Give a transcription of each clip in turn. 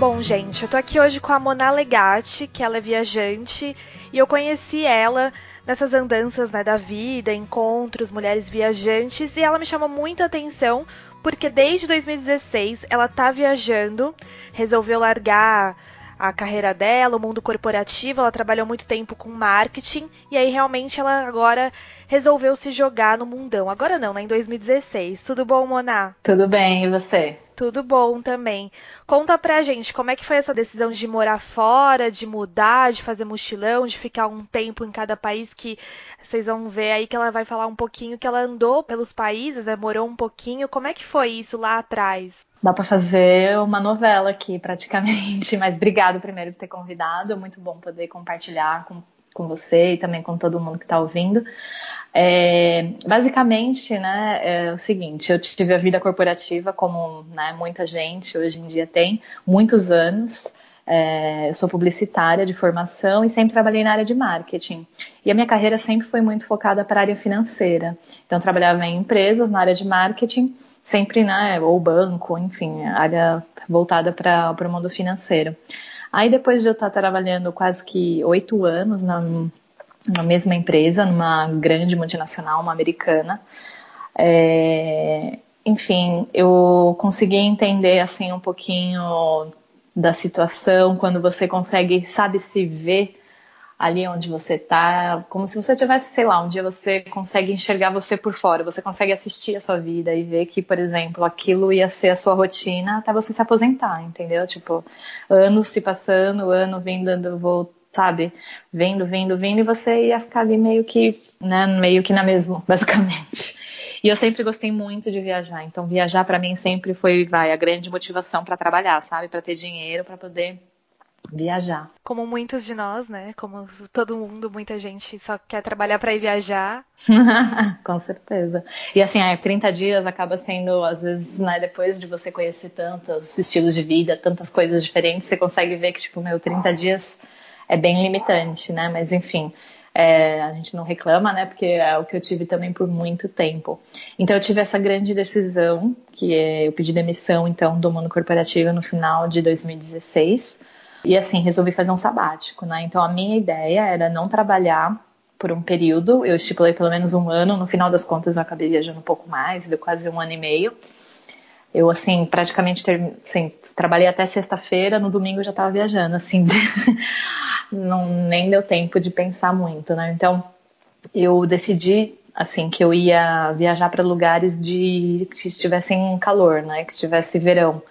Bom, gente, eu tô aqui hoje com a Mona Legatti, que ela é viajante, e eu conheci ela nessas andanças né, da vida, encontros, mulheres viajantes, e ela me chamou muita atenção porque desde 2016 ela tá viajando, resolveu largar a carreira dela, o mundo corporativo, ela trabalhou muito tempo com marketing e aí realmente ela agora resolveu se jogar no mundão. Agora não, né, em 2016. Tudo bom, Mona? Tudo bem, e você? Tudo bom também. Conta pra gente como é que foi essa decisão de morar fora, de mudar, de fazer mochilão, de ficar um tempo em cada país que vocês vão ver aí que ela vai falar um pouquinho que ela andou pelos países, né, morou um pouquinho. Como é que foi isso lá atrás? Dá para fazer uma novela aqui praticamente, mas obrigado primeiro por ter convidado, é muito bom poder compartilhar com, com você e também com todo mundo que está ouvindo. É, basicamente, né, é o seguinte, eu tive a vida corporativa como né, muita gente hoje em dia tem, muitos anos. É, eu sou publicitária de formação e sempre trabalhei na área de marketing. E a minha carreira sempre foi muito focada para a área financeira. Então, trabalhava em empresas na área de marketing, sempre, né, ou banco, enfim, área voltada para o mundo financeiro. Aí, depois de eu estar trabalhando quase que oito anos na, na mesma empresa, numa grande multinacional, uma americana. É, enfim, eu consegui entender assim um pouquinho da situação quando você consegue, sabe, se ver ali onde você tá, como se você tivesse, sei lá, um dia você consegue enxergar você por fora, você consegue assistir a sua vida e ver que, por exemplo, aquilo ia ser a sua rotina até você se aposentar, entendeu? Tipo, anos se passando, ano vindo, voltando sabe? Vendo, vendo, vendo, e você ia ficar ali meio que, né, meio que na mesma, basicamente. E eu sempre gostei muito de viajar, então viajar para mim sempre foi, vai, a grande motivação para trabalhar, sabe? Para ter dinheiro, para poder viajar. Como muitos de nós, né? Como todo mundo, muita gente só quer trabalhar para ir viajar. Com certeza. E assim, é, 30 dias acaba sendo, às vezes, né, depois de você conhecer tantos estilos de vida, tantas coisas diferentes, você consegue ver que, tipo, meu, 30 dias é bem limitante, né? Mas enfim, é, a gente não reclama, né? Porque é o que eu tive também por muito tempo. Então eu tive essa grande decisão, que é eu pedi demissão então do mundo corporativo no final de 2016. E assim, resolvi fazer um sabático, né? Então a minha ideia era não trabalhar por um período, eu estipulei pelo menos um ano, no final das contas eu acabei viajando um pouco mais, deu quase um ano e meio. Eu, assim, praticamente ter, assim, trabalhei até sexta-feira, no domingo eu já estava viajando, assim, não nem deu tempo de pensar muito, né? Então, eu decidi, assim, que eu ia viajar para lugares de que estivessem calor, né? Que estivesse verão.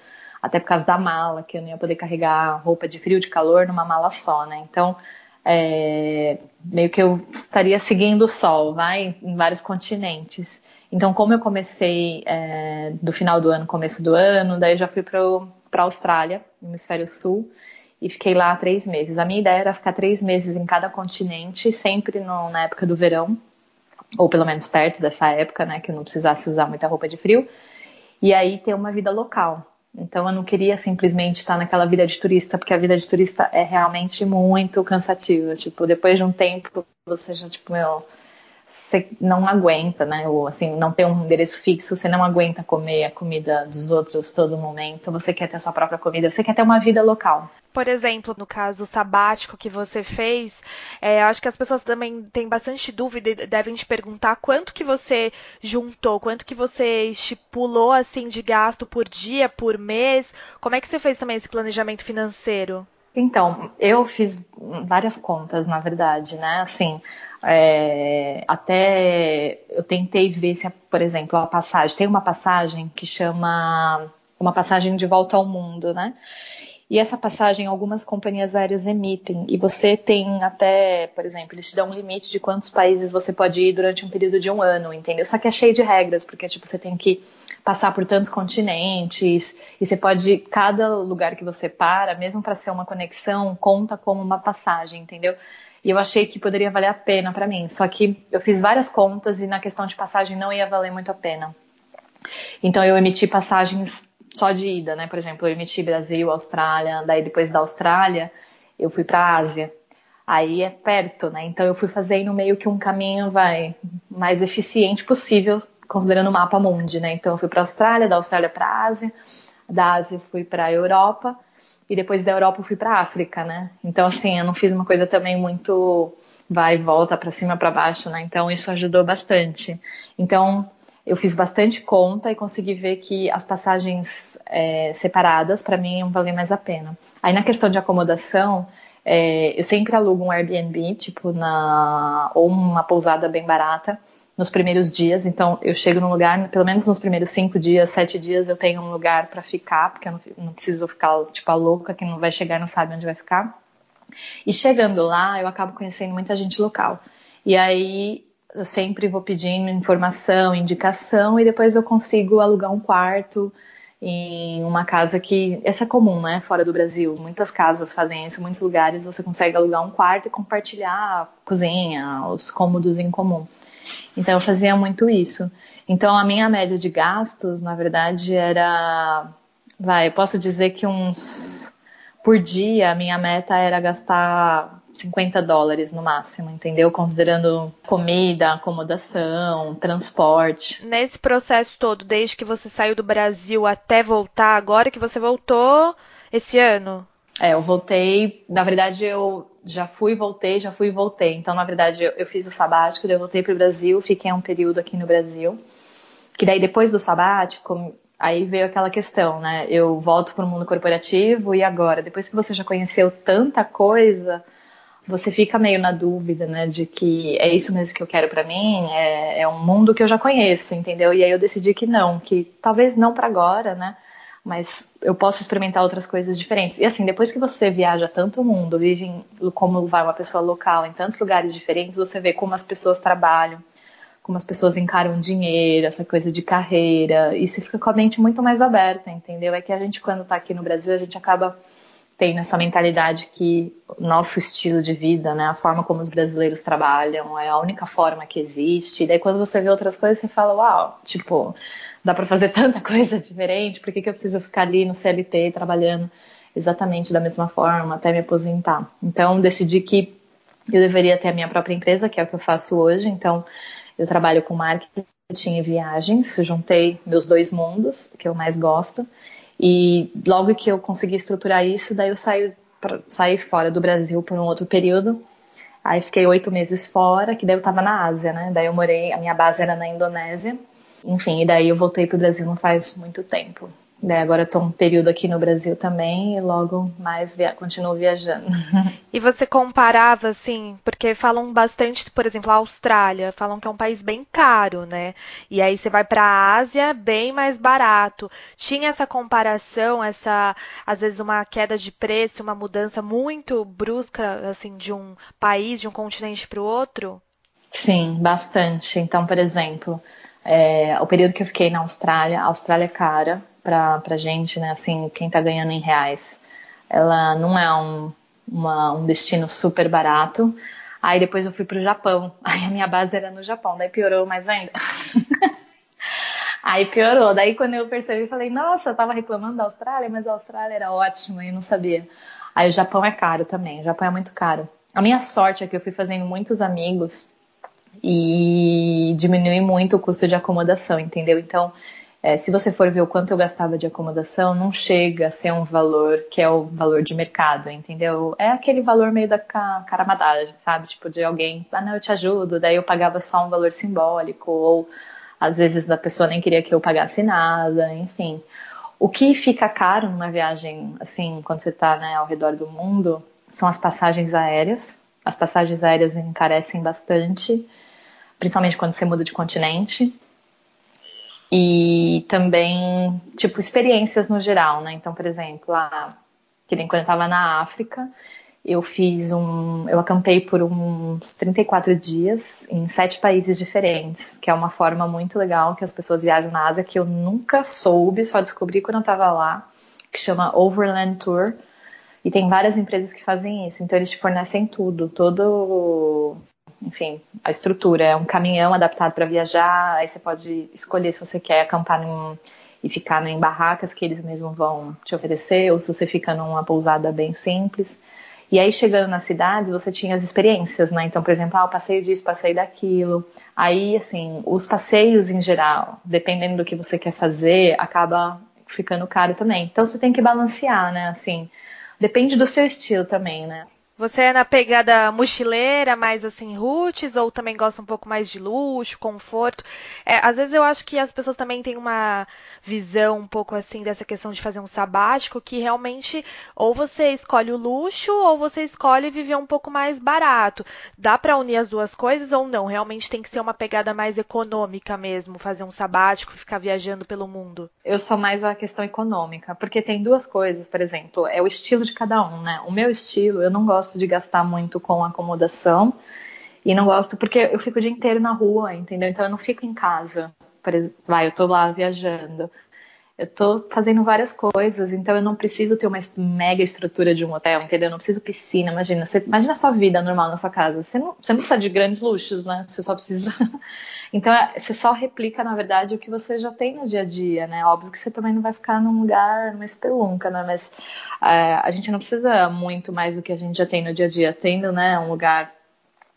Até por causa da mala, que eu não ia poder carregar roupa de frio, de calor numa mala só, né? Então, é, meio que eu estaria seguindo o sol, vai, em vários continentes. Então, como eu comecei é, do final do ano, começo do ano, daí eu já fui para a Austrália, hemisfério sul, e fiquei lá três meses. A minha ideia era ficar três meses em cada continente, sempre no, na época do verão, ou pelo menos perto dessa época, né, que eu não precisasse usar muita roupa de frio, e aí ter uma vida local. Então eu não queria simplesmente estar naquela vida de turista, porque a vida de turista é realmente muito cansativa. Tipo, depois de um tempo, você já, tipo, meu, você não aguenta, né? Ou assim, não tem um endereço fixo, você não aguenta comer a comida dos outros todo momento, você quer ter a sua própria comida, você quer ter uma vida local. Por exemplo, no caso sabático que você fez, é, acho que as pessoas também têm bastante dúvida e devem te perguntar quanto que você juntou, quanto que você estipulou assim de gasto por dia, por mês. Como é que você fez também esse planejamento financeiro? Então, eu fiz várias contas, na verdade, né? Assim, é, até eu tentei ver se, por exemplo, a passagem. Tem uma passagem que chama uma passagem de volta ao mundo, né? E essa passagem algumas companhias aéreas emitem. E você tem até, por exemplo, eles te dão um limite de quantos países você pode ir durante um período de um ano, entendeu? Só que é cheio de regras, porque tipo, você tem que passar por tantos continentes e você pode cada lugar que você para, mesmo para ser uma conexão, conta como uma passagem, entendeu? E eu achei que poderia valer a pena para mim. Só que eu fiz várias contas e na questão de passagem não ia valer muito a pena. Então eu emiti passagens só de ida, né? Por exemplo, eu emiti Brasil, Austrália, daí depois da Austrália eu fui para a Ásia. Aí é perto, né? Então eu fui fazendo meio que um caminho vai mais eficiente possível, considerando o mapa mundi, né? Então eu fui para Austrália, da Austrália para Ásia, da Ásia fui para Europa e depois da Europa eu fui para África, né? Então assim, eu não fiz uma coisa também muito vai e volta para cima para baixo, né? Então isso ajudou bastante. Então eu fiz bastante conta e consegui ver que as passagens é, separadas para mim iam valer mais a pena. Aí na questão de acomodação, é, eu sempre alugo um Airbnb, tipo na ou uma pousada bem barata nos primeiros dias. Então eu chego num lugar, pelo menos nos primeiros cinco dias, sete dias eu tenho um lugar para ficar, porque eu não, não preciso ficar tipo a louca que não vai chegar não sabe onde vai ficar. E chegando lá, eu acabo conhecendo muita gente local. E aí eu sempre vou pedindo informação, indicação e depois eu consigo alugar um quarto em uma casa que essa é comum, né, fora do Brasil. Muitas casas fazem isso, muitos lugares você consegue alugar um quarto e compartilhar a cozinha, os cômodos em comum. Então eu fazia muito isso. Então a minha média de gastos, na verdade, era vai, eu posso dizer que uns por dia a minha meta era gastar 50 dólares no máximo, entendeu? Considerando comida, acomodação, transporte. Nesse processo todo, desde que você saiu do Brasil até voltar, agora que você voltou esse ano? É, eu voltei, na verdade eu já fui, voltei, já fui e voltei. Então, na verdade, eu, eu fiz o sabático, eu voltei para o Brasil, fiquei um período aqui no Brasil. Que daí, depois do sabático, aí veio aquela questão, né? Eu volto para o mundo corporativo e agora? Depois que você já conheceu tanta coisa, você fica meio na dúvida, né, de que é isso mesmo que eu quero para mim, é, é, um mundo que eu já conheço, entendeu? E aí eu decidi que não, que talvez não para agora, né, mas eu posso experimentar outras coisas diferentes. E assim, depois que você viaja tanto o mundo, vive em, como vai uma pessoa local em tantos lugares diferentes, você vê como as pessoas trabalham, como as pessoas encaram dinheiro, essa coisa de carreira, e você fica com a mente muito mais aberta, entendeu? É que a gente, quando tá aqui no Brasil, a gente acaba tem nessa mentalidade que nosso estilo de vida, né, a forma como os brasileiros trabalham é a única forma que existe. E daí quando você vê outras coisas, você fala, uau, tipo, dá para fazer tanta coisa diferente, por que, que eu preciso ficar ali no CLT trabalhando exatamente da mesma forma até me aposentar? Então decidi que eu deveria ter a minha própria empresa, que é o que eu faço hoje. Então eu trabalho com marketing e viagens, juntei meus dois mundos, que eu mais gosto. E logo que eu consegui estruturar isso, daí eu saí, saí fora do Brasil por um outro período. Aí fiquei oito meses fora, que daí eu tava na Ásia, né? Daí eu morei, a minha base era na Indonésia. Enfim, e daí eu voltei pro Brasil não faz muito tempo. Daí agora estou um período aqui no Brasil também e logo mais via continuo viajando. E você comparava, assim, porque falam bastante, por exemplo, a Austrália, falam que é um país bem caro, né? E aí você vai para a Ásia, bem mais barato. Tinha essa comparação, essa, às vezes, uma queda de preço, uma mudança muito brusca, assim, de um país, de um continente para o outro? Sim, bastante. Então, por exemplo, é, o período que eu fiquei na Austrália, a Austrália é cara, pra, pra gente, né? Assim, quem tá ganhando em reais. Ela não é um, uma, um destino super barato. Aí depois eu fui pro Japão. Aí a minha base era no Japão, daí piorou mais ainda. Aí piorou. Daí quando eu percebi, falei, nossa, eu tava reclamando da Austrália, mas a Austrália era ótima e não sabia. Aí o Japão é caro também, o Japão é muito caro. A minha sorte é que eu fui fazendo muitos amigos e diminui muito o custo de acomodação, entendeu? Então é, se você for ver o quanto eu gastava de acomodação, não chega a ser um valor que é o valor de mercado, entendeu? É aquele valor meio da caramadagem, sabe? Tipo, de alguém, ah, não, eu te ajudo, daí eu pagava só um valor simbólico, ou às vezes a pessoa nem queria que eu pagasse nada, enfim. O que fica caro numa viagem, assim, quando você está né, ao redor do mundo, são as passagens aéreas. As passagens aéreas encarecem bastante, principalmente quando você muda de continente e também, tipo, experiências no geral, né? Então, por exemplo, ah, Que nem quando eu estava na África, eu fiz um. Eu acampei por uns 34 dias em sete países diferentes, que é uma forma muito legal que as pessoas viajam na Ásia que eu nunca soube, só descobri quando eu estava lá, que chama Overland Tour. E tem várias empresas que fazem isso. Então eles te fornecem tudo, todo enfim, a estrutura. É um caminhão adaptado para viajar, aí você pode escolher se você quer acampar num, e ficar em barracas que eles mesmos vão te oferecer, ou se você fica numa pousada bem simples. E aí, chegando nas cidades, você tinha as experiências, né? Então, por exemplo, ah, eu passei disso, passei daquilo. Aí, assim, os passeios em geral, dependendo do que você quer fazer, acaba ficando caro também. Então, você tem que balancear, né? Assim, depende do seu estilo também, né? Você é na pegada mochileira, mais assim, roots, ou também gosta um pouco mais de luxo, conforto? É, às vezes eu acho que as pessoas também têm uma visão um pouco assim dessa questão de fazer um sabático, que realmente ou você escolhe o luxo ou você escolhe viver um pouco mais barato. Dá para unir as duas coisas ou não? Realmente tem que ser uma pegada mais econômica mesmo, fazer um sabático e ficar viajando pelo mundo? Eu sou mais a questão econômica, porque tem duas coisas, por exemplo, é o estilo de cada um, né? O meu estilo, eu não gosto gosto de gastar muito com acomodação. E não gosto porque eu fico o dia inteiro na rua, entendeu? Então eu não fico em casa. Vai, eu tô lá viajando. Eu tô fazendo várias coisas, então eu não preciso ter uma mega estrutura de um hotel, entendeu? Eu não preciso piscina, imagina. Você, imagina a sua vida normal na sua casa. Você não, você não precisa de grandes luxos, né? Você só precisa. então é, você só replica, na verdade, o que você já tem no dia a dia, né? Óbvio que você também não vai ficar num lugar, numa espelunca, né? Mas é, a gente não precisa muito mais do que a gente já tem no dia a dia. Tendo, né, um lugar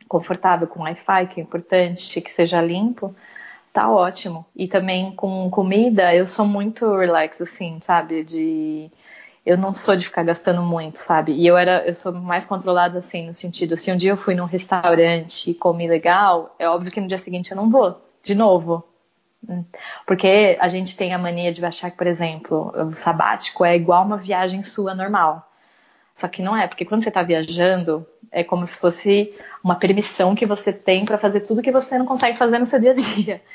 confortável com Wi-Fi, que é importante, que seja limpo tá ótimo. E também com comida, eu sou muito relax, assim, sabe? De. Eu não sou de ficar gastando muito, sabe? E eu era, eu sou mais controlada assim, no sentido, se um dia eu fui num restaurante e comi legal, é óbvio que no dia seguinte eu não vou, de novo. Porque a gente tem a mania de achar que, por exemplo, o sabático é igual uma viagem sua normal. Só que não é, porque quando você está viajando, é como se fosse uma permissão que você tem para fazer tudo que você não consegue fazer no seu dia a dia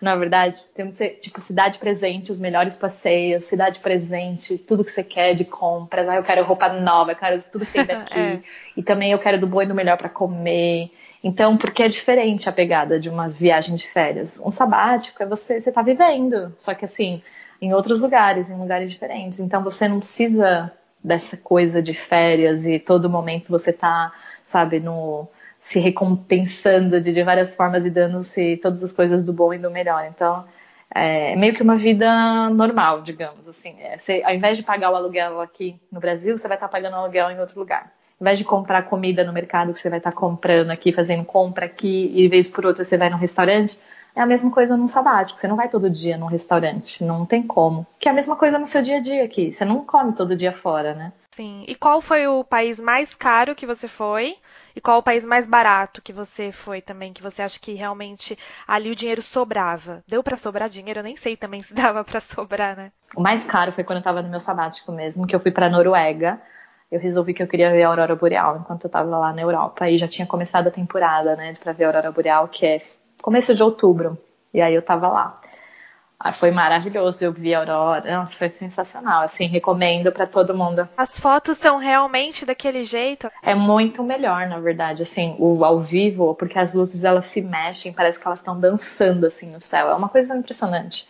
na verdade. Temos tipo cidade presente, os melhores passeios, cidade presente, tudo que você quer de compras. Ah, eu quero roupa nova, eu quero tudo que tem daqui. é. E também eu quero do bom e do melhor para comer. Então, porque é diferente a pegada de uma viagem de férias. Um sabático é você, você tá vivendo, só que assim, em outros lugares, em lugares diferentes. Então, você não precisa dessa coisa de férias e todo momento você tá, sabe, no se recompensando de, de várias formas e dando-se todas as coisas do bom e do melhor. Então, é meio que uma vida normal, digamos assim. É, você, ao invés de pagar o aluguel aqui no Brasil, você vai estar pagando aluguel em outro lugar. Ao invés de comprar comida no mercado, que você vai estar comprando aqui, fazendo compra aqui, e vez por outra você vai no restaurante, é a mesma coisa num sabático. Você não vai todo dia num restaurante, não tem como. Que é a mesma coisa no seu dia a dia aqui. Você não come todo dia fora, né? Sim. E qual foi o país mais caro que você foi? E qual o país mais barato que você foi também, que você acha que realmente ali o dinheiro sobrava? Deu para sobrar dinheiro? Eu nem sei também se dava para sobrar, né? O mais caro foi quando eu tava no meu sabático mesmo, que eu fui para Noruega. Eu resolvi que eu queria ver a aurora boreal enquanto eu tava lá na Europa e já tinha começado a temporada, né, para ver a aurora boreal, que é começo de outubro. E aí eu tava lá. Ah, foi maravilhoso, eu vi a aurora. Nossa, foi sensacional. Assim, recomendo para todo mundo. As fotos são realmente daquele jeito? É muito melhor, na verdade, assim, o ao vivo, porque as luzes elas se mexem, parece que elas estão dançando assim no céu. É uma coisa impressionante.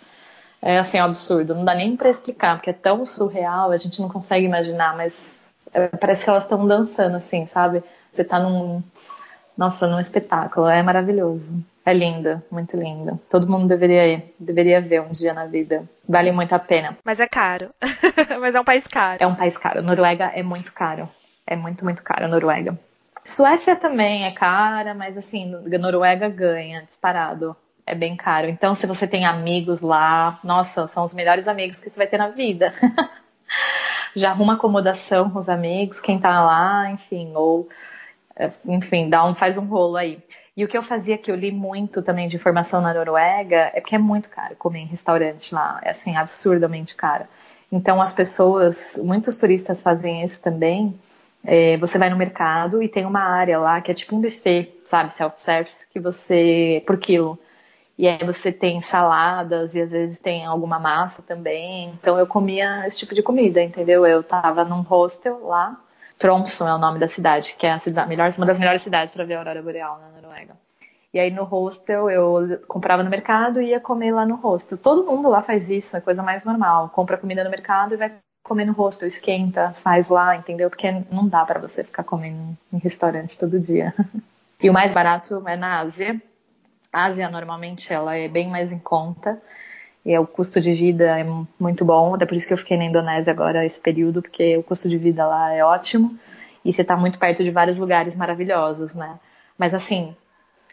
É assim, é um absurdo. Não dá nem para explicar, porque é tão surreal, a gente não consegue imaginar, mas é, parece que elas estão dançando assim, sabe? Você tá num nossa, num espetáculo, é maravilhoso. É linda, muito linda. Todo mundo deveria ir, deveria ver um dia na vida. Vale muito a pena. Mas é caro. Mas é um país caro. É um país caro. Noruega é muito caro. É muito, muito caro a Noruega. Suécia também é cara, mas assim, Noruega ganha, disparado. É bem caro. Então, se você tem amigos lá, nossa, são os melhores amigos que você vai ter na vida. Já arruma acomodação com os amigos, quem tá lá, enfim, ou é, enfim, dá um, faz um rolo aí. E o que eu fazia, que eu li muito também de informação na Noruega, é porque é muito caro comer em restaurante lá, é assim, absurdamente caro. Então as pessoas, muitos turistas fazem isso também. É, você vai no mercado e tem uma área lá que é tipo um buffet, sabe, self-service, que você, por quilo. E aí você tem saladas e às vezes tem alguma massa também. Então eu comia esse tipo de comida, entendeu? Eu tava num hostel lá. Tromsø é o nome da cidade, que é a cidade, melhor, uma das melhores cidades para ver a aurora boreal na Noruega. E aí no hostel eu comprava no mercado e ia comer lá no hostel. Todo mundo lá faz isso, é coisa mais normal. Compra comida no mercado e vai comer no hostel, esquenta, faz lá, entendeu? Porque não dá para você ficar comendo em restaurante todo dia. E o mais barato é na Ásia. A Ásia normalmente ela é bem mais em conta e o custo de vida é muito bom. Até por isso que eu fiquei na Indonésia agora esse período, porque o custo de vida lá é ótimo e você está muito perto de vários lugares maravilhosos, né? Mas assim,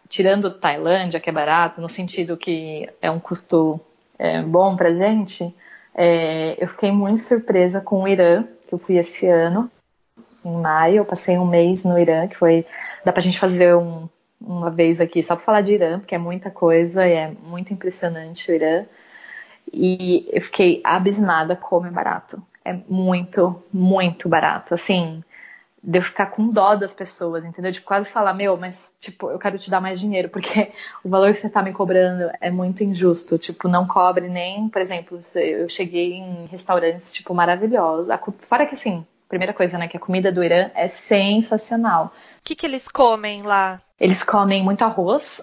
tirando Tailândia, que é barato, no sentido que é um custo é, bom pra gente, é, eu fiquei muito surpresa com o Irã, que eu fui esse ano, em maio, eu passei um mês no Irã, que foi. Dá pra gente fazer um, uma vez aqui só pra falar de Irã, porque é muita coisa e é muito impressionante o Irã. E eu fiquei abismada como é barato. É muito, muito barato. Assim, de eu ficar com dó das pessoas, entendeu? De quase falar, meu, mas, tipo, eu quero te dar mais dinheiro, porque o valor que você tá me cobrando é muito injusto. Tipo, não cobre nem, por exemplo, eu cheguei em restaurantes, tipo, maravilhosos. Fora que, assim, primeira coisa, né, que a comida do Irã é sensacional. O que, que eles comem lá? Eles comem muito arroz.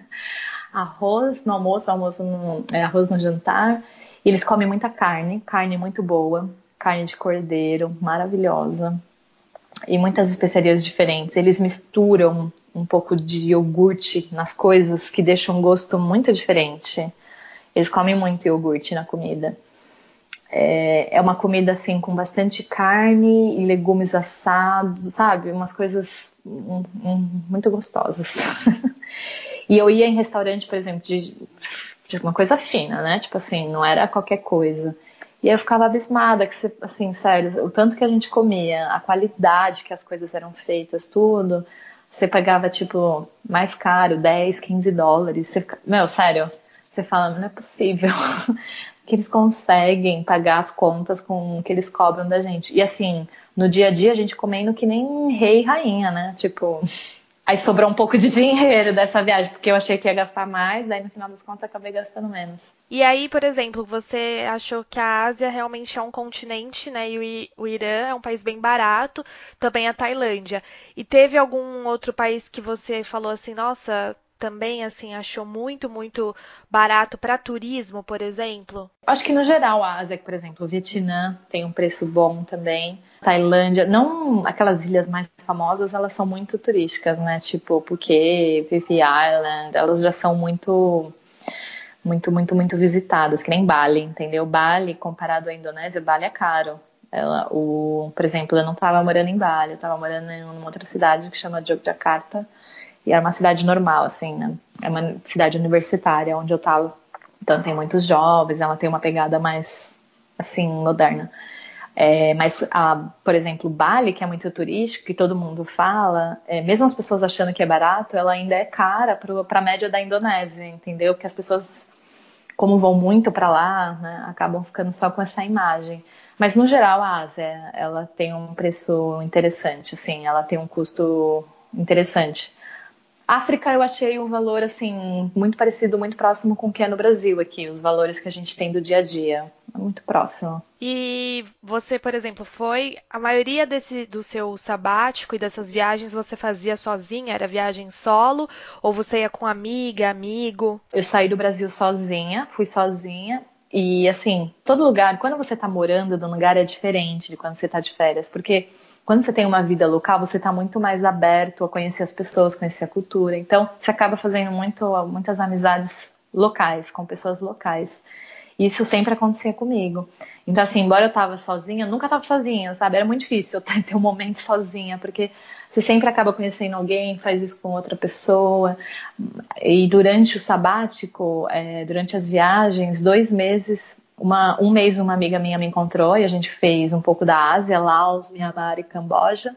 arroz no almoço, almoço no, é, arroz no jantar. E eles comem muita carne, carne muito boa, carne de cordeiro, maravilhosa e muitas especiarias diferentes. Eles misturam um pouco de iogurte nas coisas que deixam um gosto muito diferente. Eles comem muito iogurte na comida. É, é uma comida assim com bastante carne e legumes assados, sabe? Umas coisas um, um, muito gostosas. e eu ia em restaurante, por exemplo, de, de uma coisa fina, né? Tipo assim, não era qualquer coisa. E eu ficava abismada, que assim, sério, o tanto que a gente comia, a qualidade que as coisas eram feitas, tudo, você pagava, tipo, mais caro, 10, 15 dólares. Você, meu, sério, você fala, não é possível que eles conseguem pagar as contas com que eles cobram da gente. E assim, no dia a dia a gente comendo que nem rei e rainha, né? Tipo, Aí sobrou um pouco de dinheiro dessa viagem, porque eu achei que ia gastar mais, daí no final das contas acabei gastando menos. E aí, por exemplo, você achou que a Ásia realmente é um continente, né? E o Irã é um país bem barato, também a Tailândia. E teve algum outro país que você falou assim, nossa, também assim achou muito, muito barato para turismo, por exemplo? Acho que no geral a Ásia, por exemplo, o Vietnã tem um preço bom também. Tailândia, não aquelas ilhas mais famosas, elas são muito turísticas, né? Tipo Phuket, Phi Island, elas já são muito muito, muito, muito visitadas, que nem Bali, entendeu? Bali, comparado à Indonésia, Bali é caro. Ela, o, por exemplo, eu não estava morando em Bali, eu estava morando em uma outra cidade que chama Yogyakarta, e era uma cidade normal, assim, né? É uma cidade universitária onde eu tava. Então tem muitos jovens, ela tem uma pegada mais, assim, moderna. É, mas, a, por exemplo, Bali, que é muito turístico, que todo mundo fala, é, mesmo as pessoas achando que é barato, ela ainda é cara para a média da Indonésia, entendeu? Porque as pessoas, como vão muito para lá, né, acabam ficando só com essa imagem. Mas, no geral, a Ásia, ela tem um preço interessante, assim, ela tem um custo interessante. África eu achei um valor assim muito parecido, muito próximo com o que é no Brasil aqui, os valores que a gente tem do dia a dia, é muito próximo. E você, por exemplo, foi a maioria desse do seu sabático e dessas viagens você fazia sozinha? Era viagem solo ou você ia com amiga, amigo? Eu saí do Brasil sozinha, fui sozinha e assim, todo lugar, quando você tá morando num lugar é diferente de quando você tá de férias, porque quando você tem uma vida local, você está muito mais aberto a conhecer as pessoas, conhecer a cultura. Então, você acaba fazendo muito, muitas amizades locais, com pessoas locais. Isso sempre acontecia comigo. Então, assim, embora eu estava sozinha, eu nunca estava sozinha, sabe? Era muito difícil eu ter um momento sozinha, porque você sempre acaba conhecendo alguém, faz isso com outra pessoa. E durante o sabático, é, durante as viagens, dois meses uma, um mês uma amiga minha me encontrou e a gente fez um pouco da Ásia, Laos, Myanmar e Camboja.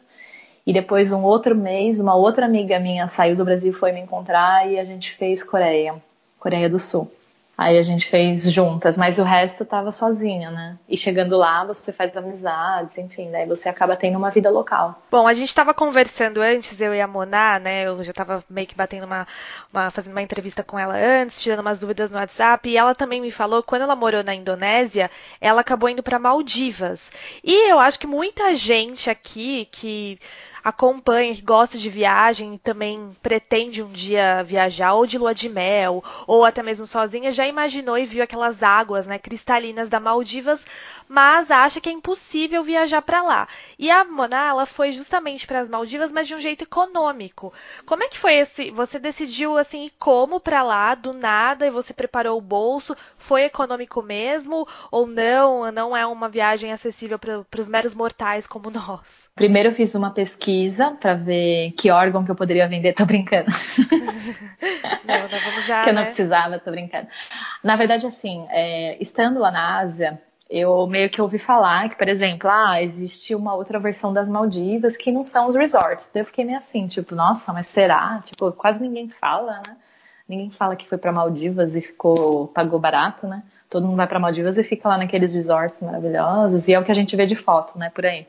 E depois um outro mês, uma outra amiga minha saiu do Brasil foi me encontrar e a gente fez Coreia, Coreia do Sul. Aí a gente fez juntas, mas o resto tava sozinha, né? E chegando lá, você faz amizades, enfim, daí você acaba tendo uma vida local. Bom, a gente estava conversando antes, eu e a Moná, né? Eu já estava meio que batendo uma, uma, fazendo uma entrevista com ela antes, tirando umas dúvidas no WhatsApp, e ela também me falou que quando ela morou na Indonésia, ela acabou indo para Maldivas. E eu acho que muita gente aqui que acompanha, que gosta de viagem e também pretende um dia viajar, ou de lua de mel, ou até mesmo sozinha, já imaginou e viu aquelas águas né, cristalinas da Maldivas, mas acha que é impossível viajar para lá. E a Mona, ela foi justamente para as Maldivas, mas de um jeito econômico. Como é que foi esse? Você decidiu assim como para lá do nada e você preparou o bolso? Foi econômico mesmo ou não? Não é uma viagem acessível para os meros mortais como nós? Primeiro eu fiz uma pesquisa para ver que órgão que eu poderia vender, tô brincando. não, vamos já, que eu não né? precisava, tô brincando. Na verdade, assim, é, estando lá na Ásia, eu meio que ouvi falar que, por exemplo, ah, existe uma outra versão das Maldivas que não são os resorts. Daí eu fiquei meio assim, tipo, nossa, mas será? Tipo, quase ninguém fala, né? Ninguém fala que foi para Maldivas e ficou pagou barato, né? Todo mundo vai para Maldivas e fica lá naqueles resorts maravilhosos e é o que a gente vê de foto, né, por aí.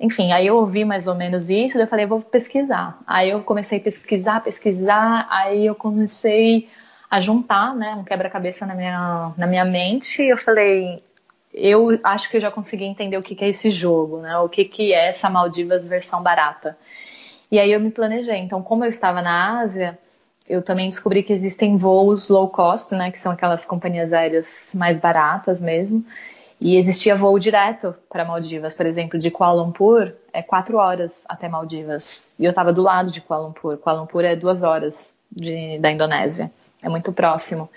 Enfim, aí eu ouvi mais ou menos isso, daí eu falei, vou pesquisar. Aí eu comecei a pesquisar, pesquisar, aí eu comecei a juntar, né, um quebra-cabeça na minha, na minha mente, e eu falei, eu acho que eu já consegui entender o que, que é esse jogo, né, o que, que é essa Maldivas versão barata. E aí eu me planejei. Então, como eu estava na Ásia, eu também descobri que existem voos low cost, né, que são aquelas companhias aéreas mais baratas mesmo. E existia voo direto para Maldivas, por exemplo, de Kuala Lumpur é quatro horas até Maldivas. E eu estava do lado de Kuala Lumpur. Kuala Lumpur é duas horas de, da Indonésia, é muito próximo.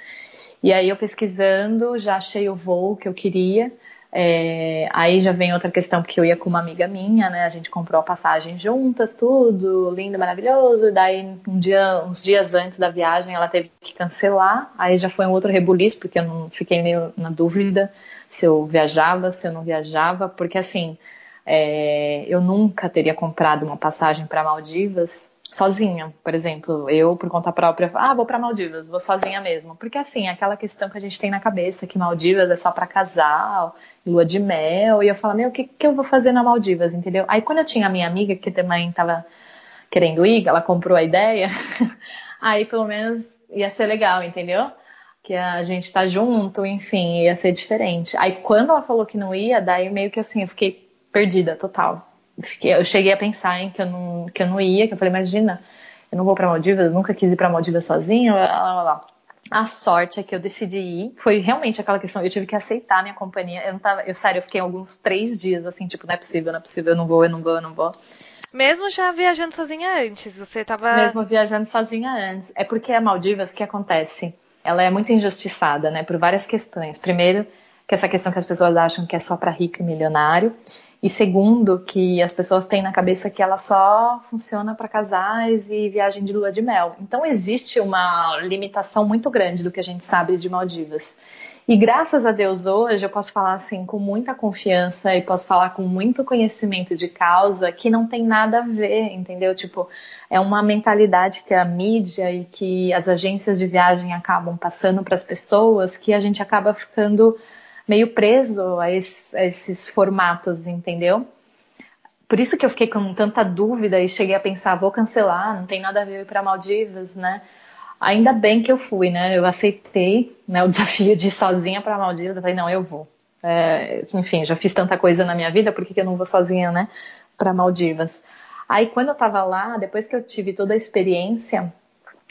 E aí eu pesquisando, já achei o voo que eu queria. É, aí já vem outra questão, porque eu ia com uma amiga minha, né? A gente comprou a passagem juntas, tudo lindo, maravilhoso. Daí, um dia, uns dias antes da viagem, ela teve que cancelar. Aí já foi um outro rebuliço, porque eu não fiquei meio na dúvida se eu viajava, se eu não viajava, porque assim, é, eu nunca teria comprado uma passagem para Maldivas sozinha, por exemplo, eu por conta própria, ah, vou para Maldivas, vou sozinha mesmo, porque assim, aquela questão que a gente tem na cabeça que Maldivas é só para casal, lua de mel, e eu falo, meu, o que, que eu vou fazer na Maldivas, entendeu? Aí quando eu tinha a minha amiga que também tava querendo ir, ela comprou a ideia, aí pelo menos ia ser legal, entendeu? que a gente tá junto, enfim, ia ser diferente. Aí quando ela falou que não ia, daí meio que assim, eu fiquei perdida total. Fiquei, eu cheguei a pensar em que eu não, que eu não ia, que eu falei, imagina, eu não vou para Maldivas, eu nunca quis ir para Maldivas sozinha, lá, lá, lá. A sorte é que eu decidi ir. Foi realmente aquela questão. Eu tive que aceitar a minha companhia. Eu não tava. Eu, sério, eu fiquei alguns três dias assim, tipo, não é possível, não é possível, eu não vou, eu não vou, eu não vou. Mesmo já viajando sozinha antes, você tava. Mesmo viajando sozinha antes. É porque a Maldivas, o que acontece? ela é muito injustiçada, né, por várias questões. Primeiro, que essa questão que as pessoas acham que é só para rico e milionário, e segundo, que as pessoas têm na cabeça que ela só funciona para casais e viagem de lua de mel. Então existe uma limitação muito grande do que a gente sabe de Maldivas. E graças a Deus hoje eu posso falar assim com muita confiança e posso falar com muito conhecimento de causa que não tem nada a ver, entendeu? Tipo, é uma mentalidade que a mídia e que as agências de viagem acabam passando para as pessoas que a gente acaba ficando meio preso a esses, a esses formatos, entendeu? Por isso que eu fiquei com tanta dúvida e cheguei a pensar, vou cancelar, não tem nada a ver ir para Maldivas, né? Ainda bem que eu fui, né? Eu aceitei né, o desafio de ir sozinha para Maldivas. Eu falei, não, eu vou. É, enfim, já fiz tanta coisa na minha vida, por que, que eu não vou sozinha, né? Para Maldivas. Aí, quando eu tava lá, depois que eu tive toda a experiência,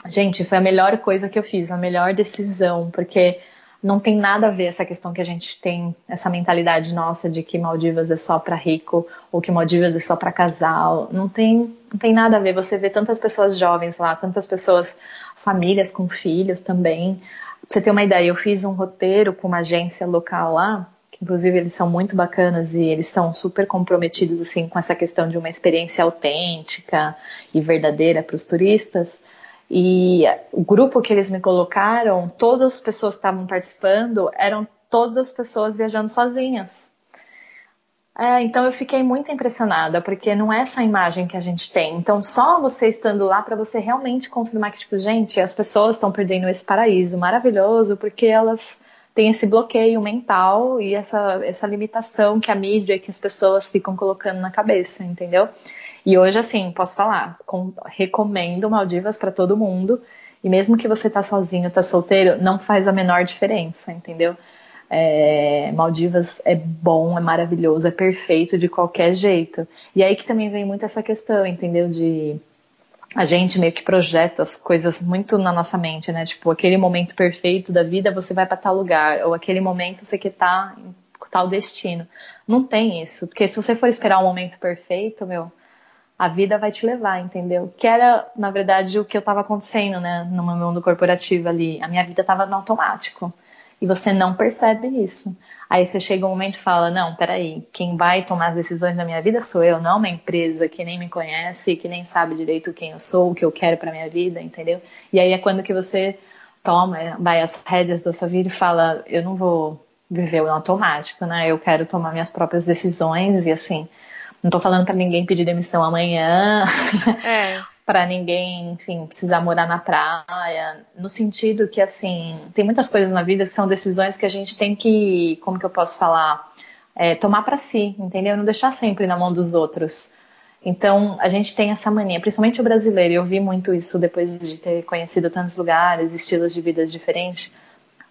gente, foi a melhor coisa que eu fiz, a melhor decisão, porque não tem nada a ver essa questão que a gente tem, essa mentalidade nossa de que Maldivas é só para rico ou que Maldivas é só para casal. Não tem, não tem nada a ver. Você vê tantas pessoas jovens lá, tantas pessoas, famílias com filhos também. Pra você ter uma ideia, eu fiz um roteiro com uma agência local lá, que inclusive eles são muito bacanas e eles são super comprometidos assim com essa questão de uma experiência autêntica e verdadeira para os turistas. E o grupo que eles me colocaram, todas as pessoas que estavam participando eram todas pessoas viajando sozinhas. É, então eu fiquei muito impressionada, porque não é essa imagem que a gente tem. Então, só você estando lá para você realmente confirmar que, tipo, gente, as pessoas estão perdendo esse paraíso maravilhoso porque elas têm esse bloqueio mental e essa, essa limitação que a mídia e que as pessoas ficam colocando na cabeça, entendeu? E hoje, assim, posso falar, com, recomendo Maldivas para todo mundo. E mesmo que você tá sozinho, tá solteiro, não faz a menor diferença, entendeu? É, Maldivas é bom, é maravilhoso, é perfeito de qualquer jeito. E aí que também vem muito essa questão, entendeu? De a gente meio que projeta as coisas muito na nossa mente, né? Tipo, aquele momento perfeito da vida, você vai para tal lugar, ou aquele momento você quer tá em tal destino. Não tem isso, porque se você for esperar um momento perfeito, meu, a vida vai te levar, entendeu? Que era, na verdade, o que eu estava acontecendo, né, no meu mundo corporativo ali. A minha vida estava no automático e você não percebe isso. Aí você chega um momento e fala: Não, peraí, quem vai tomar as decisões da minha vida sou eu, não uma empresa que nem me conhece, que nem sabe direito quem eu sou, o que eu quero para minha vida, entendeu? E aí é quando que você toma, vai as rédeas da sua vida e fala: Eu não vou viver no automático, né? Eu quero tomar minhas próprias decisões e assim. Não tô falando para ninguém pedir demissão amanhã. É. para ninguém, enfim, precisar morar na praia, no sentido que assim, tem muitas coisas na vida que são decisões que a gente tem que, como que eu posso falar, é, tomar para si, entendeu? Não deixar sempre na mão dos outros. Então, a gente tem essa mania, principalmente o brasileiro, e eu vi muito isso depois de ter conhecido tantos lugares, estilos de vida diferentes.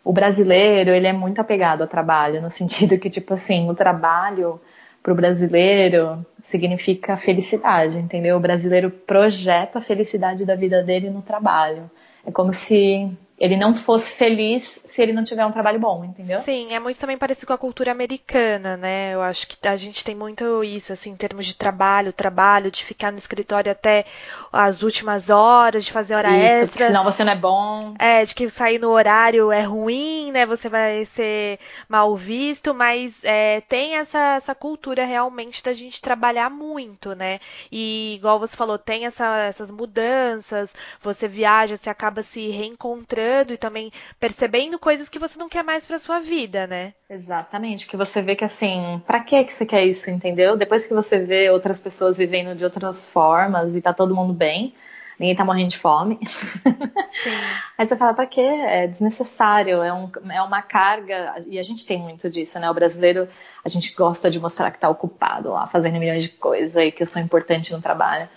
O brasileiro, ele é muito apegado ao trabalho, no sentido que, tipo assim, o trabalho para o brasileiro significa felicidade, entendeu? O brasileiro projeta a felicidade da vida dele no trabalho. É como se ele não fosse feliz se ele não tiver um trabalho bom, entendeu? Sim, é muito também parecido com a cultura americana, né? Eu acho que a gente tem muito isso, assim, em termos de trabalho, trabalho, de ficar no escritório até as últimas horas, de fazer hora isso, extra. Porque senão você não é bom. É, de que sair no horário é ruim, né? Você vai ser mal visto, mas é, tem essa, essa cultura realmente da gente trabalhar muito, né? E igual você falou, tem essa, essas mudanças, você viaja, você acaba se reencontrando e também percebendo coisas que você não quer mais para sua vida, né? Exatamente, que você vê que assim, para que que você quer isso, entendeu? Depois que você vê outras pessoas vivendo de outras formas e tá todo mundo bem, ninguém tá morrendo de fome. Sim. Aí você fala, pra quê? É desnecessário, é, um, é uma carga, e a gente tem muito disso, né? O brasileiro, a gente gosta de mostrar que tá ocupado lá, fazendo milhões de coisas e que eu sou importante no trabalho.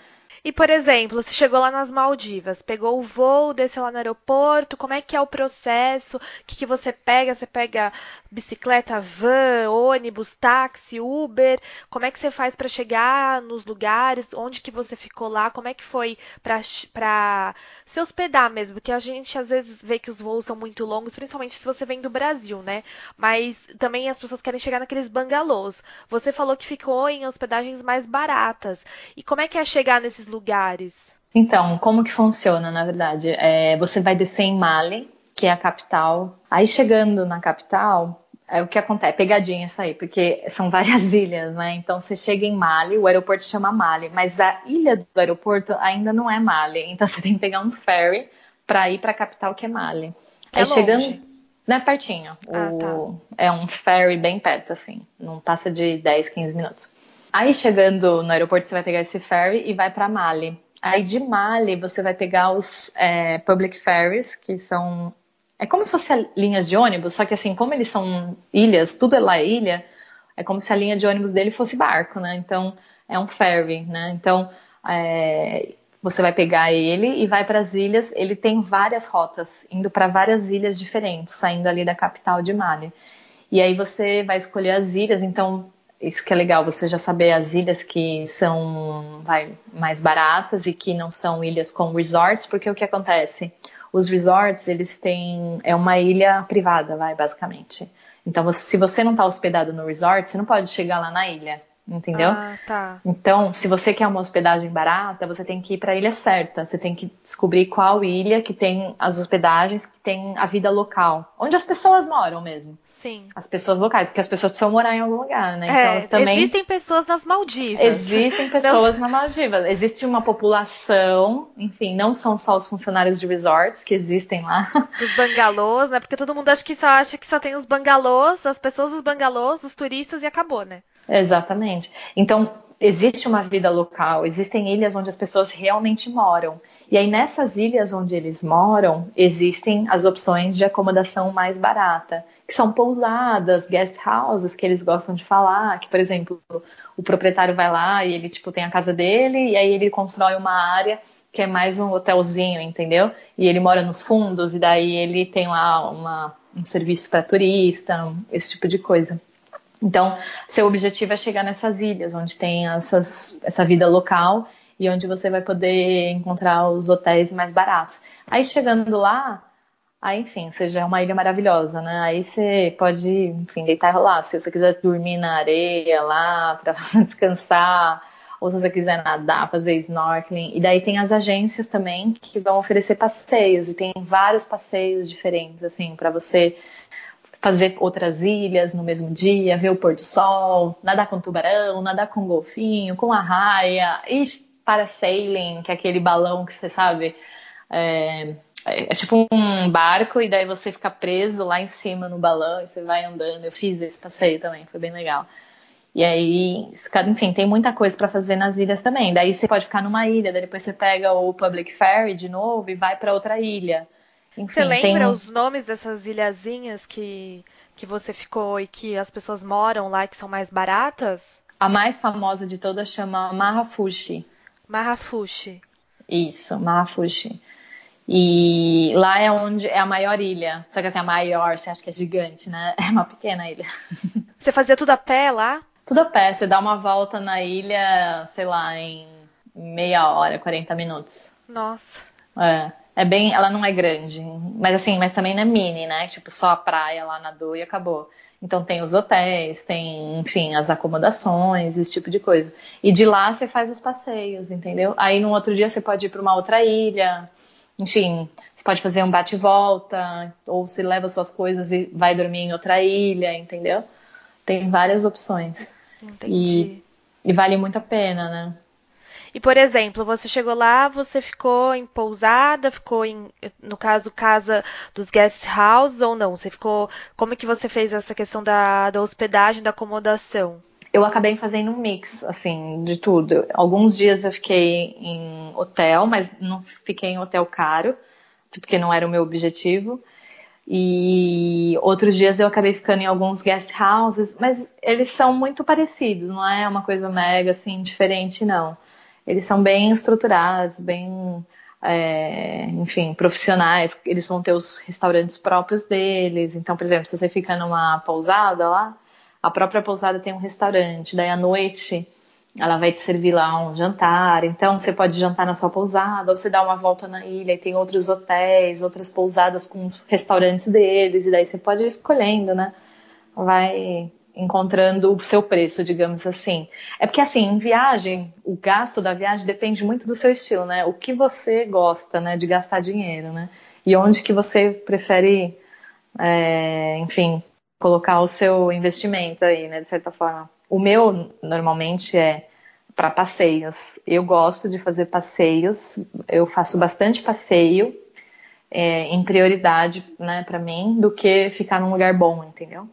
E, por exemplo, você chegou lá nas Maldivas, pegou o voo, desceu lá no aeroporto, como é que é o processo? O que, que você pega? Você pega bicicleta, van, ônibus, táxi, Uber? Como é que você faz para chegar nos lugares? Onde que você ficou lá? Como é que foi para se hospedar mesmo? Porque a gente às vezes vê que os voos são muito longos, principalmente se você vem do Brasil, né? Mas também as pessoas querem chegar naqueles bangalôs. Você falou que ficou em hospedagens mais baratas. E como é que é chegar nesses lugares? Lugares? Então, como que funciona, na verdade? É, você vai descer em Mali, que é a capital. Aí chegando na capital, é o que acontece, é pegadinha isso aí, porque são várias ilhas, né? Então você chega em Mali, o aeroporto chama Mali, mas a ilha do aeroporto ainda não é Mali, então você tem que pegar um ferry para ir para a capital que é Mali. É aí longe. chegando, não é pertinho, ah, o... tá. é um ferry bem perto assim, não passa de 10, 15 minutos. Aí chegando no aeroporto, você vai pegar esse ferry e vai para Mali. Aí de Mali você vai pegar os é, public ferries, que são. É como se fossem linhas de ônibus, só que assim, como eles são ilhas, tudo é lá é ilha, é como se a linha de ônibus dele fosse barco, né? Então é um ferry, né? Então é, você vai pegar ele e vai para as ilhas. Ele tem várias rotas, indo para várias ilhas diferentes, saindo ali da capital de Mali. E aí você vai escolher as ilhas. Então isso que é legal, você já saber as ilhas que são vai, mais baratas e que não são ilhas com resorts, porque o que acontece? Os resorts, eles têm. É uma ilha privada, vai, basicamente. Então, você, se você não está hospedado no resort, você não pode chegar lá na ilha entendeu? Ah, tá. Então, se você quer uma hospedagem barata, você tem que ir para a ilha certa. Você tem que descobrir qual ilha que tem as hospedagens que tem a vida local, onde as pessoas moram mesmo. Sim. As pessoas locais, porque as pessoas precisam morar em algum lugar, né? Então, é, também existem pessoas nas Maldivas. Existem pessoas nas Maldivas. Existe uma população, enfim, não são só os funcionários de resorts que existem lá. Os bangalôs, né? Porque todo mundo acha que só acha que só tem os bangalôs, as pessoas dos bangalôs, os turistas e acabou, né? Exatamente. Então, existe uma vida local, existem ilhas onde as pessoas realmente moram. E aí nessas ilhas onde eles moram, existem as opções de acomodação mais barata, que são pousadas, guest houses que eles gostam de falar, que por exemplo, o proprietário vai lá e ele tipo tem a casa dele e aí ele constrói uma área que é mais um hotelzinho, entendeu? E ele mora nos fundos e daí ele tem lá uma, um serviço para turista, esse tipo de coisa. Então, seu objetivo é chegar nessas ilhas, onde tem essas, essa vida local e onde você vai poder encontrar os hotéis mais baratos. Aí chegando lá, aí enfim, seja uma ilha maravilhosa, né? Aí você pode, enfim, deitar e rolar. Se você quiser dormir na areia lá para descansar, ou se você quiser nadar, fazer snorkeling. E daí tem as agências também que vão oferecer passeios e tem vários passeios diferentes assim para você fazer outras ilhas no mesmo dia, ver o pôr do sol, nadar com tubarão, nadar com golfinho, com a raia, e parasailing, que é aquele balão que você sabe, é, é, tipo um barco e daí você fica preso lá em cima no balão e você vai andando. Eu fiz esse passeio também, foi bem legal. E aí, enfim, tem muita coisa para fazer nas ilhas também. Daí você pode ficar numa ilha, daí depois você pega o Public Ferry de novo e vai para outra ilha. Enfim, você lembra tem... os nomes dessas ilhazinhas que, que você ficou e que as pessoas moram lá que são mais baratas? A mais famosa de todas chama Mahafushi. Mahafushi. Isso, Mahafushi. E lá é onde é a maior ilha. Só que assim, a maior, você acha que é gigante, né? É uma pequena ilha. Você fazia tudo a pé lá? Tudo a pé. Você dá uma volta na ilha, sei lá, em meia hora, 40 minutos. Nossa. É. É bem, ela não é grande, mas assim, mas também não é mini, né? Tipo, só a praia lá nadou e acabou. Então tem os hotéis, tem, enfim, as acomodações, esse tipo de coisa. E de lá você faz os passeios, entendeu? Aí no outro dia você pode ir para uma outra ilha, enfim, você pode fazer um bate volta, ou você leva suas coisas e vai dormir em outra ilha, entendeu? Tem várias opções. Entendi. E, e vale muito a pena, né? E, por exemplo, você chegou lá, você ficou em pousada, ficou em, no caso, casa dos guest houses ou não? Você ficou. Como é que você fez essa questão da, da hospedagem, da acomodação? Eu acabei fazendo um mix, assim, de tudo. Alguns dias eu fiquei em hotel, mas não fiquei em hotel caro, porque não era o meu objetivo. E outros dias eu acabei ficando em alguns guest houses, mas eles são muito parecidos, não é uma coisa mega assim diferente, não eles são bem estruturados, bem, é, enfim, profissionais. Eles vão ter os restaurantes próprios deles. Então, por exemplo, se você fica numa pousada lá, a própria pousada tem um restaurante. Daí à noite ela vai te servir lá um jantar. Então você pode jantar na sua pousada, ou você dá uma volta na ilha e tem outros hotéis, outras pousadas com os restaurantes deles, e daí você pode ir escolhendo, né? Vai encontrando o seu preço, digamos assim. É porque assim, em viagem, o gasto da viagem depende muito do seu estilo, né? O que você gosta, né, de gastar dinheiro, né? E onde que você prefere, é, enfim, colocar o seu investimento aí, né, de certa forma. O meu normalmente é para passeios. Eu gosto de fazer passeios. Eu faço bastante passeio é, em prioridade, né, para mim, do que ficar num lugar bom, entendeu?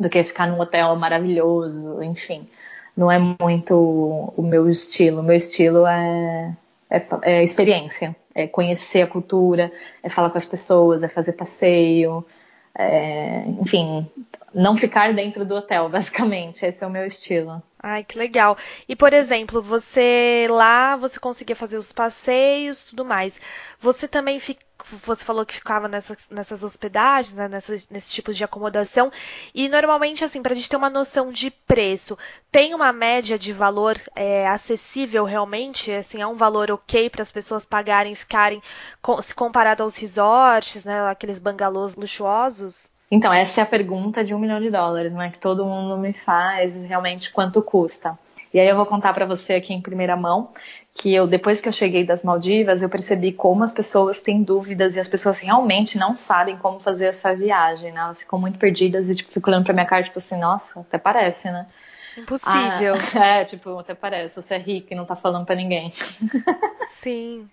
Do que ficar num hotel maravilhoso, enfim. Não é muito o meu estilo. O meu estilo é, é, é experiência, é conhecer a cultura, é falar com as pessoas, é fazer passeio, é, enfim, não ficar dentro do hotel, basicamente. Esse é o meu estilo. Ai, que legal. E, por exemplo, você lá, você conseguia fazer os passeios, tudo mais. Você também fica, você falou que ficava nessas, nessas hospedagens, né, nessas, nesse tipo de acomodação. E normalmente, assim, para a gente ter uma noção de preço, tem uma média de valor é, acessível realmente? Assim, é um valor ok para as pessoas pagarem, ficarem, se comparado aos resorts, né, aqueles bangalôs luxuosos? Então, essa é a pergunta de um milhão de dólares, né? Que todo mundo me faz, realmente quanto custa. E aí eu vou contar para você aqui em primeira mão que eu depois que eu cheguei das Maldivas, eu percebi como as pessoas têm dúvidas e as pessoas realmente não sabem como fazer essa viagem, né? Elas ficam muito perdidas e tipo ficam olhando para minha cara tipo assim, nossa, até parece, né? Impossível. Ah, é, tipo, até parece, você é rica e não tá falando para ninguém. Sim.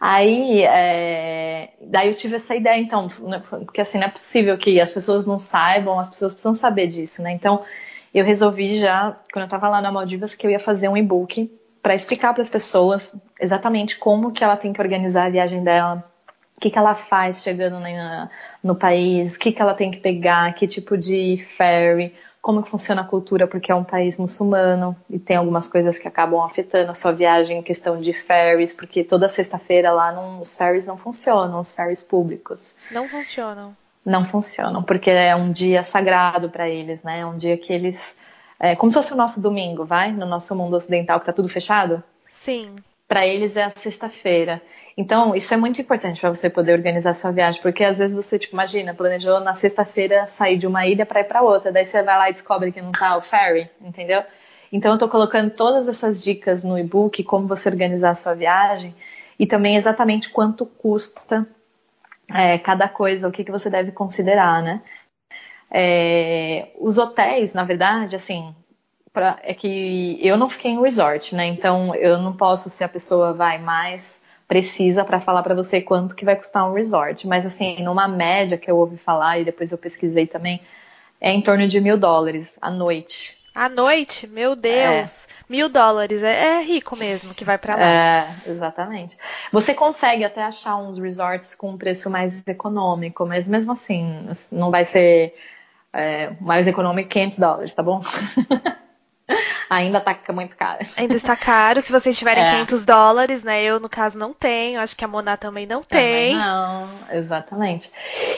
Aí, é, daí eu tive essa ideia, então, né, porque assim, não é possível que as pessoas não saibam, as pessoas precisam saber disso, né? Então, eu resolvi já, quando eu estava lá na Maldivas, que eu ia fazer um e-book para explicar para as pessoas exatamente como que ela tem que organizar a viagem dela, o que, que ela faz chegando na, no país, o que, que ela tem que pegar, que tipo de ferry, como que funciona a cultura, porque é um país muçulmano e tem algumas coisas que acabam afetando a sua viagem em questão de ferries, porque toda sexta-feira lá não, os ferries não funcionam, os ferries públicos. Não funcionam. Não funcionam, porque é um dia sagrado para eles, né? É um dia que eles é, como se fosse o nosso domingo, vai? No nosso mundo ocidental que tá tudo fechado? Sim. Para eles é a sexta-feira. Então, isso é muito importante para você poder organizar sua viagem, porque às vezes você, tipo, imagina, planejou na sexta-feira sair de uma ilha para ir para outra, daí você vai lá e descobre que não tá o ferry, entendeu? Então, eu tô colocando todas essas dicas no e-book, como você organizar a sua viagem, e também exatamente quanto custa é, cada coisa, o que, que você deve considerar, né? É, os hotéis, na verdade, assim, pra, é que eu não fiquei em resort, né? Então eu não posso, se a pessoa vai mais precisa para falar para você quanto que vai custar um resort. Mas assim, numa média que eu ouvi falar e depois eu pesquisei também, é em torno de mil dólares à noite. À noite? Meu Deus! É. Mil dólares, é, é, rico mesmo que vai para lá. É, exatamente. Você consegue até achar uns resorts com um preço mais econômico, mas mesmo assim, não vai ser é, mais econômico 500 dólares, tá bom? Ainda tá muito caro. Ainda está caro. Se vocês tiverem é. 500 dólares, né? Eu, no caso, não tenho. Acho que a Moná também não também tem. Não, exatamente.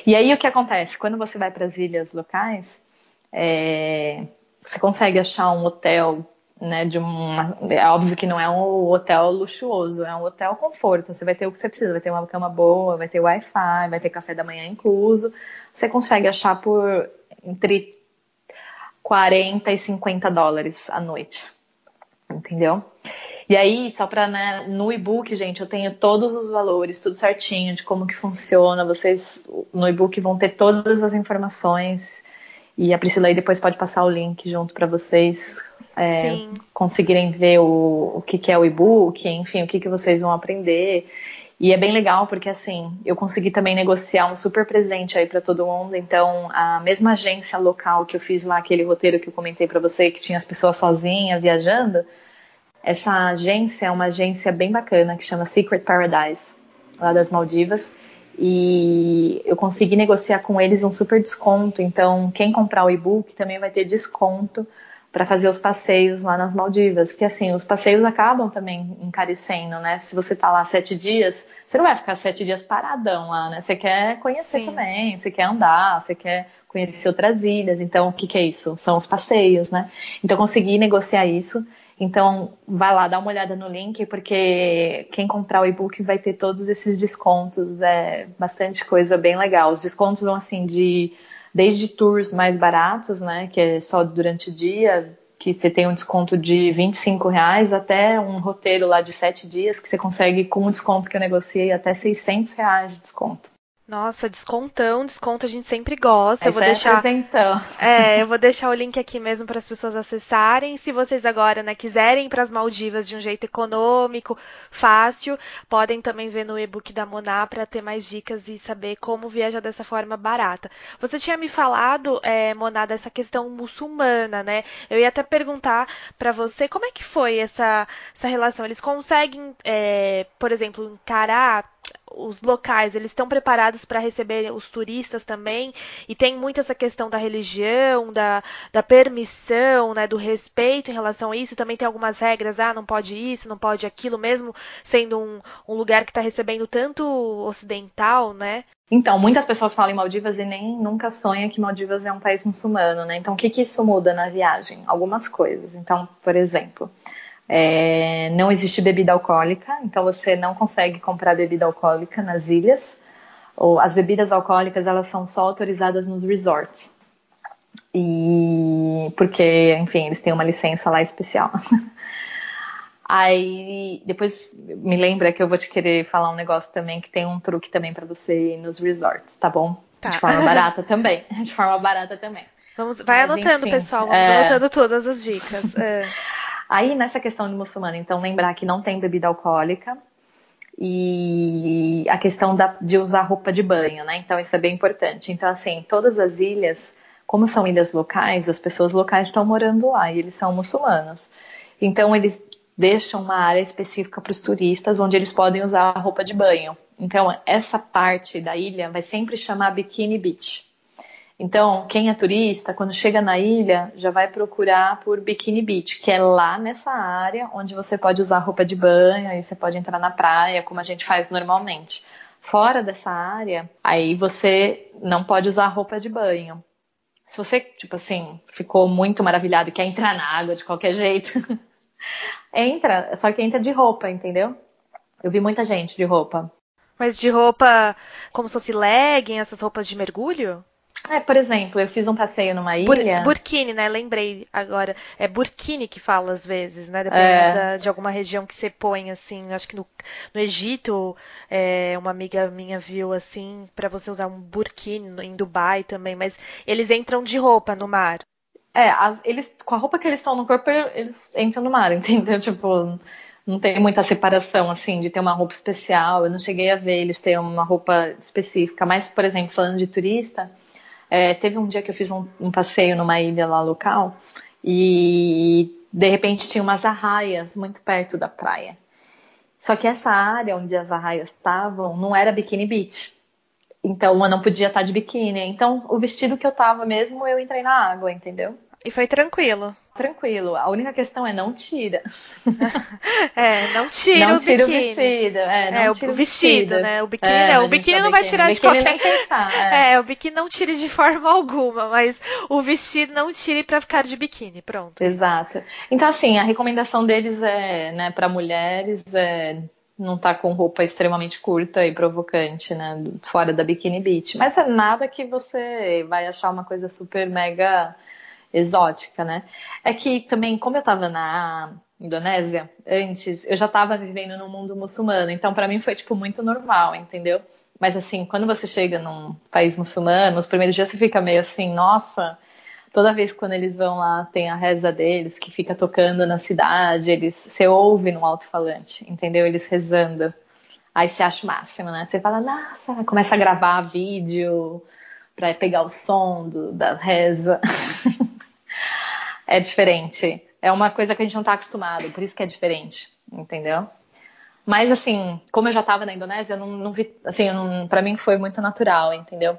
E aí, o que acontece? Quando você vai para as ilhas locais, é, você consegue achar um hotel, né? De uma, é óbvio que não é um hotel luxuoso, é um hotel conforto. Você vai ter o que você precisa. Vai ter uma cama boa, vai ter Wi-Fi, vai ter café da manhã incluso. Você consegue achar por entre 40 e 50 dólares a noite. Entendeu? E aí, só para né, no e-book, gente, eu tenho todos os valores, tudo certinho de como que funciona. Vocês no e-book vão ter todas as informações e a Priscila aí depois pode passar o link junto para vocês é, conseguirem ver o, o que, que é o e-book, enfim, o que, que vocês vão aprender. E é bem legal porque assim, eu consegui também negociar um super presente aí para todo mundo. Então, a mesma agência local que eu fiz lá aquele roteiro que eu comentei para você que tinha as pessoas sozinhas viajando, essa agência é uma agência bem bacana que chama Secret Paradise, lá das Maldivas. E eu consegui negociar com eles um super desconto. Então, quem comprar o e-book também vai ter desconto para fazer os passeios lá nas Maldivas, porque assim, os passeios acabam também encarecendo, né? Se você tá lá sete dias, você não vai ficar sete dias paradão lá, né? Você quer conhecer Sim. também, você quer andar, você quer conhecer outras ilhas. Então, o que, que é isso? São os passeios, né? Então, consegui negociar isso. Então, vai lá, dá uma olhada no link, porque quem comprar o e-book vai ter todos esses descontos, é bastante coisa bem legal. Os descontos vão assim de desde tours mais baratos, né, que é só durante o dia, que você tem um desconto de 25 reais, até um roteiro lá de 7 dias, que você consegue, com um desconto que eu negociei, até 600 reais de desconto. Nossa, descontão, desconto a gente sempre gosta. eu vou é deixar. É, eu vou deixar o link aqui mesmo para as pessoas acessarem. Se vocês agora, né, quiserem ir para as Maldivas de um jeito econômico, fácil, podem também ver no e-book da Moná para ter mais dicas e saber como viajar dessa forma barata. Você tinha me falado, é, Moná, dessa questão muçulmana, né? Eu ia até perguntar para você como é que foi essa, essa relação. Eles conseguem, é, por exemplo, encarar os locais, eles estão preparados para receber os turistas também, e tem muito essa questão da religião, da, da permissão, né, do respeito em relação a isso, também tem algumas regras, ah, não pode isso, não pode aquilo, mesmo sendo um, um lugar que está recebendo tanto ocidental, né? Então, muitas pessoas falam em Maldivas e nem nunca sonham que Maldivas é um país muçulmano, né? Então, o que, que isso muda na viagem? Algumas coisas. Então, por exemplo, é, não existe bebida alcoólica, então você não consegue comprar bebida alcoólica nas ilhas. Ou as bebidas alcoólicas elas são só autorizadas nos resorts. E porque, enfim, eles têm uma licença lá especial. Aí depois me lembra que eu vou te querer falar um negócio também que tem um truque também para você ir nos resorts, tá bom? Tá. De forma barata também. De forma barata também. Vamos, vai Mas, anotando, enfim, pessoal. Vamos é... anotando todas as dicas. É. Aí, nessa questão de muçulmano, então, lembrar que não tem bebida alcoólica e a questão da, de usar roupa de banho, né? Então, isso é bem importante. Então, assim, todas as ilhas, como são ilhas locais, as pessoas locais estão morando lá e eles são muçulmanos. Então eles deixam uma área específica para os turistas onde eles podem usar a roupa de banho. Então essa parte da ilha vai sempre chamar Bikini Beach. Então, quem é turista, quando chega na ilha, já vai procurar por Bikini Beach, que é lá nessa área onde você pode usar roupa de banho e você pode entrar na praia, como a gente faz normalmente. Fora dessa área, aí você não pode usar roupa de banho. Se você, tipo assim, ficou muito maravilhado e quer entrar na água de qualquer jeito, entra, só que entra de roupa, entendeu? Eu vi muita gente de roupa. Mas de roupa como se fosse legging, essas roupas de mergulho? É, por exemplo, eu fiz um passeio numa ilha. Bur burkini, né? Lembrei agora. É burkini que fala às vezes, né? Dependendo é. de alguma região que você põe, assim. Acho que no, no Egito, é, uma amiga minha viu, assim, para você usar um burkini em Dubai também. Mas eles entram de roupa no mar. É, as, eles, com a roupa que eles estão no corpo, eles entram no mar, entendeu? Tipo, não tem muita separação, assim, de ter uma roupa especial. Eu não cheguei a ver eles terem uma roupa específica. Mas, por exemplo, falando de turista é, teve um dia que eu fiz um, um, passeio numa ilha lá local e de repente tinha umas arraias muito perto da praia. Só que essa área onde as arraias estavam não era Bikini Beach. Então eu não podia estar de biquíni. Então o vestido que eu tava mesmo, eu entrei na água, entendeu? E foi tranquilo tranquilo. A única questão é não tira. é, não tira não o tira biquíni. o vestido. É, não é, tira o vestido, vestido, né? O biquíni, é, o biquíni não vai tirar de qualquer... Pensar, é. é, o biquíni não tire de forma alguma, mas o vestido não tire para ficar de biquíni, pronto. Exato. Então, assim, a recomendação deles é, né, para mulheres é não tá com roupa extremamente curta e provocante, né, fora da Bikini Beach. Mas é nada que você vai achar uma coisa super mega exótica, né? É que também, como eu estava na Indonésia antes, eu já estava vivendo no mundo muçulmano, então para mim foi tipo muito normal, entendeu? Mas assim, quando você chega num país muçulmano, os primeiros dias você fica meio assim, nossa, toda vez que quando eles vão lá tem a reza deles que fica tocando na cidade, eles você ouve no alto-falante, entendeu? Eles rezando. Aí você acha o máximo, né? Você fala, nossa, começa a gravar vídeo para pegar o som do, da reza. é diferente. É uma coisa que a gente não está acostumado, por isso que é diferente, entendeu? Mas assim, como eu já estava na Indonésia, eu não, não vi, assim, para mim foi muito natural, entendeu?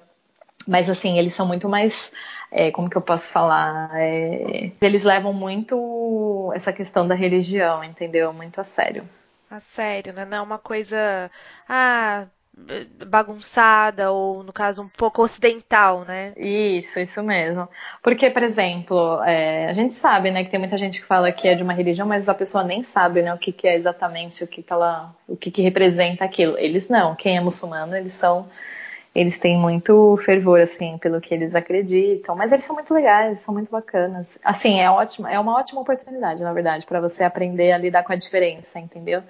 Mas assim, eles são muito mais, é, como que eu posso falar? É, eles levam muito essa questão da religião, entendeu? Muito a sério. A sério, né? Não é uma coisa, ah, bagunçada ou no caso um pouco ocidental, né? Isso, isso mesmo. Porque, por exemplo, é, a gente sabe, né, que tem muita gente que fala que é de uma religião, mas a pessoa nem sabe, né, o que, que é exatamente o que, que ela, o que, que representa aquilo. Eles não. Quem é muçulmano, eles são eles têm muito fervor, assim, pelo que eles acreditam, mas eles são muito legais, são muito bacanas. Assim, é ótimo, é uma ótima oportunidade, na verdade, para você aprender a lidar com a diferença, entendeu?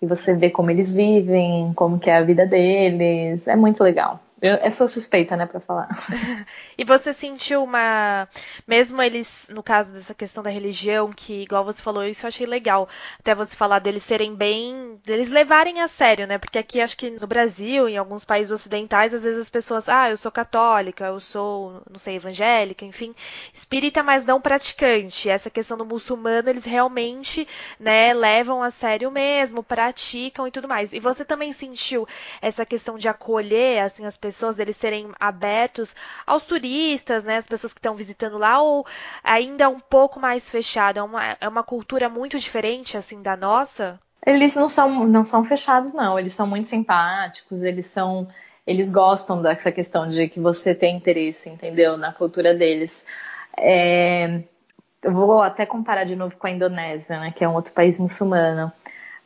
E você vê como eles vivem, como que é a vida deles. É muito legal. Eu, eu sou suspeita, né, para falar. e você sentiu uma. Mesmo eles, no caso dessa questão da religião, que, igual você falou, isso eu achei legal. Até você falar deles serem bem. deles levarem a sério, né? Porque aqui, acho que no Brasil, em alguns países ocidentais, às vezes as pessoas. Ah, eu sou católica, eu sou, não sei, evangélica, enfim. Espírita, mas não praticante. Essa questão do muçulmano, eles realmente, né, levam a sério mesmo, praticam e tudo mais. E você também sentiu essa questão de acolher, assim, as pessoas pessoas, deles serem abertos aos turistas, né, as pessoas que estão visitando lá, ou ainda um pouco mais fechado? É uma, é uma cultura muito diferente, assim, da nossa? Eles não são, não são fechados, não. Eles são muito simpáticos, eles são. Eles gostam dessa questão de que você tem interesse, entendeu? Na cultura deles. É, eu vou até comparar de novo com a Indonésia, né, que é um outro país muçulmano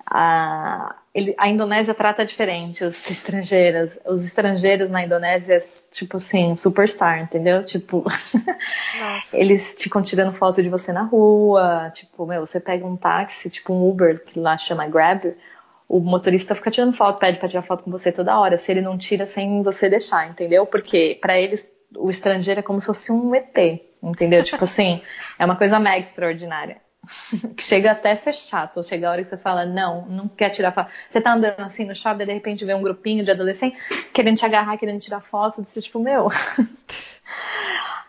a, ele, a Indonésia trata diferente os estrangeiros. Os estrangeiros na Indonésia, tipo assim, superstar, entendeu? Tipo, eles ficam tirando foto de você na rua. Tipo, meu, você pega um táxi, tipo um Uber, que lá chama Grab, o motorista fica tirando foto, pede pra tirar foto com você toda hora. Se ele não tira sem você deixar, entendeu? Porque para eles o estrangeiro é como se fosse um ET, entendeu? tipo assim, é uma coisa mega extraordinária. que chega até a ser chato. Chega a hora que você fala, não, não quer tirar foto. Você tá andando assim no shopping, de repente vê um grupinho de adolescentes querendo te agarrar, querendo tirar foto, você tipo, meu.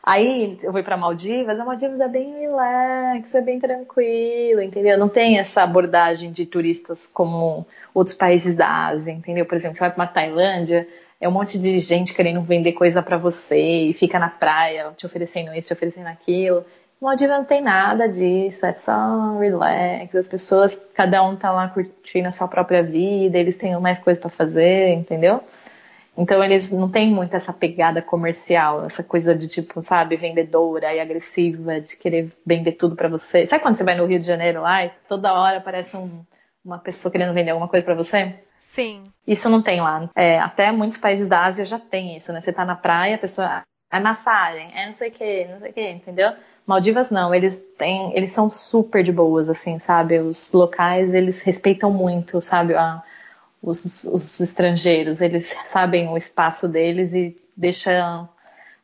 Aí eu fui para Maldivas, a Maldivas é bem relax, é bem tranquilo, entendeu? Não tem essa abordagem de turistas como outros países da Ásia, entendeu? Por exemplo, você vai para uma Tailândia, é um monte de gente querendo vender coisa para você e fica na praia te oferecendo isso, te oferecendo aquilo. Maldivas não tem nada disso, é só relax, as pessoas, cada um tá lá curtindo a sua própria vida, eles têm mais coisa para fazer, entendeu? Então eles não têm muito essa pegada comercial, essa coisa de tipo, sabe, vendedora e agressiva, de querer vender tudo para você. Sabe quando você vai no Rio de Janeiro lá e toda hora aparece um, uma pessoa querendo vender alguma coisa para você? Sim. Isso não tem lá. É, até muitos países da Ásia já tem isso, né? Você tá na praia, a pessoa é massagem, é não sei o que, não sei o que, entendeu? Maldivas não, eles têm, eles são super de boas, assim, sabe? Os locais, eles respeitam muito, sabe? A, os, os estrangeiros, eles sabem o espaço deles e deixam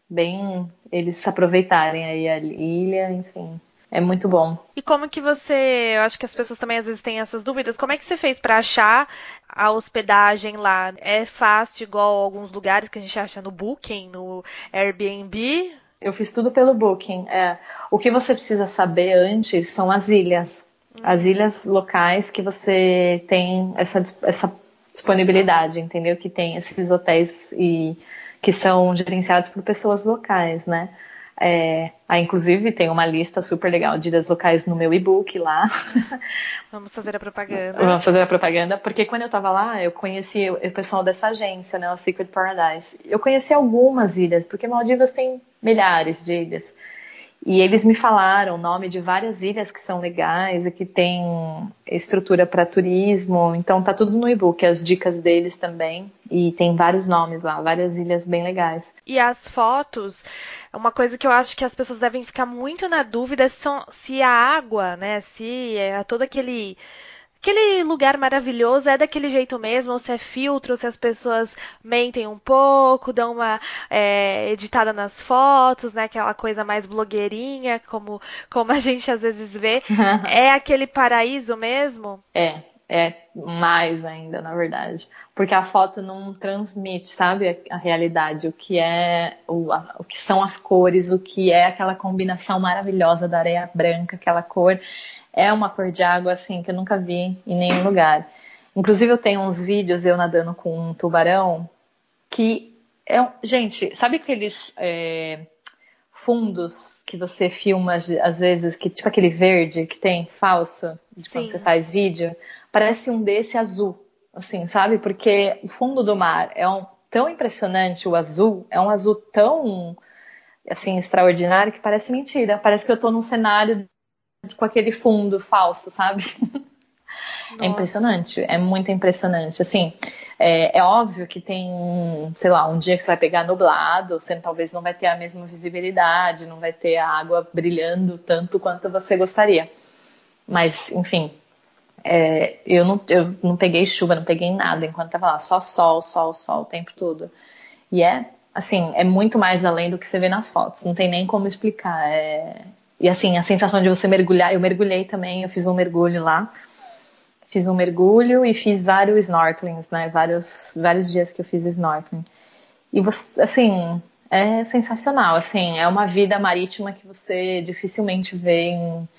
bem eles aproveitarem aí a ilha, enfim. É muito bom. E como que você, eu acho que as pessoas também às vezes têm essas dúvidas, como é que você fez para achar a hospedagem lá? É fácil igual alguns lugares que a gente acha no Booking, no Airbnb? Eu fiz tudo pelo Booking. É, o que você precisa saber antes são as ilhas. As ilhas locais que você tem essa, essa disponibilidade, entendeu? Que tem esses hotéis e que são gerenciados por pessoas locais, né? É, aí, inclusive, tem uma lista super legal de ilhas locais no meu e-book lá. Vamos fazer a propaganda. Vamos fazer a propaganda, porque quando eu tava lá, eu conheci o pessoal dessa agência, né, o Secret Paradise. Eu conheci algumas ilhas, porque Maldivas tem milhares de ilhas. E eles me falaram o nome de várias ilhas que são legais e que tem estrutura para turismo. Então tá tudo no e-book, as dicas deles também. E tem vários nomes lá, várias ilhas bem legais. E as fotos, uma coisa que eu acho que as pessoas devem ficar muito na dúvida são se a água, né, se é todo aquele aquele lugar maravilhoso é daquele jeito mesmo, ou se é filtro, ou se as pessoas mentem um pouco, dão uma é, editada nas fotos, né? Aquela coisa mais blogueirinha, como, como a gente às vezes vê. é aquele paraíso mesmo? É, é mais ainda, na verdade. Porque a foto não transmite, sabe, a, realidade, o que é, o, a, o que são as cores, o que é aquela combinação maravilhosa da areia branca, aquela cor é uma cor de água assim que eu nunca vi em nenhum lugar. Inclusive eu tenho uns vídeos eu nadando com um tubarão que é, gente, sabe aqueles é, fundos que você filma às vezes que tipo aquele verde que tem falso de quando você faz vídeo? Parece um desse azul, assim, sabe? Porque o fundo do mar é um, tão impressionante, o azul é um azul tão assim extraordinário que parece mentira. Parece que eu tô num cenário com aquele fundo falso, sabe? É impressionante, é muito impressionante. Assim, é, é, óbvio que tem, sei lá, um dia que você vai pegar nublado, você talvez não vai ter a mesma visibilidade, não vai ter a água brilhando tanto quanto você gostaria. Mas, enfim, é, eu, não, eu não peguei chuva, não peguei nada enquanto tava lá, só sol, sol, sol o tempo todo. E é, assim, é muito mais além do que você vê nas fotos, não tem nem como explicar. É, e assim, a sensação de você mergulhar, eu mergulhei também, eu fiz um mergulho lá. Fiz um mergulho e fiz vários snorkelings, né? Vários, vários dias que eu fiz snorkeling. E você, assim, é sensacional, assim, é uma vida marítima que você dificilmente vê em,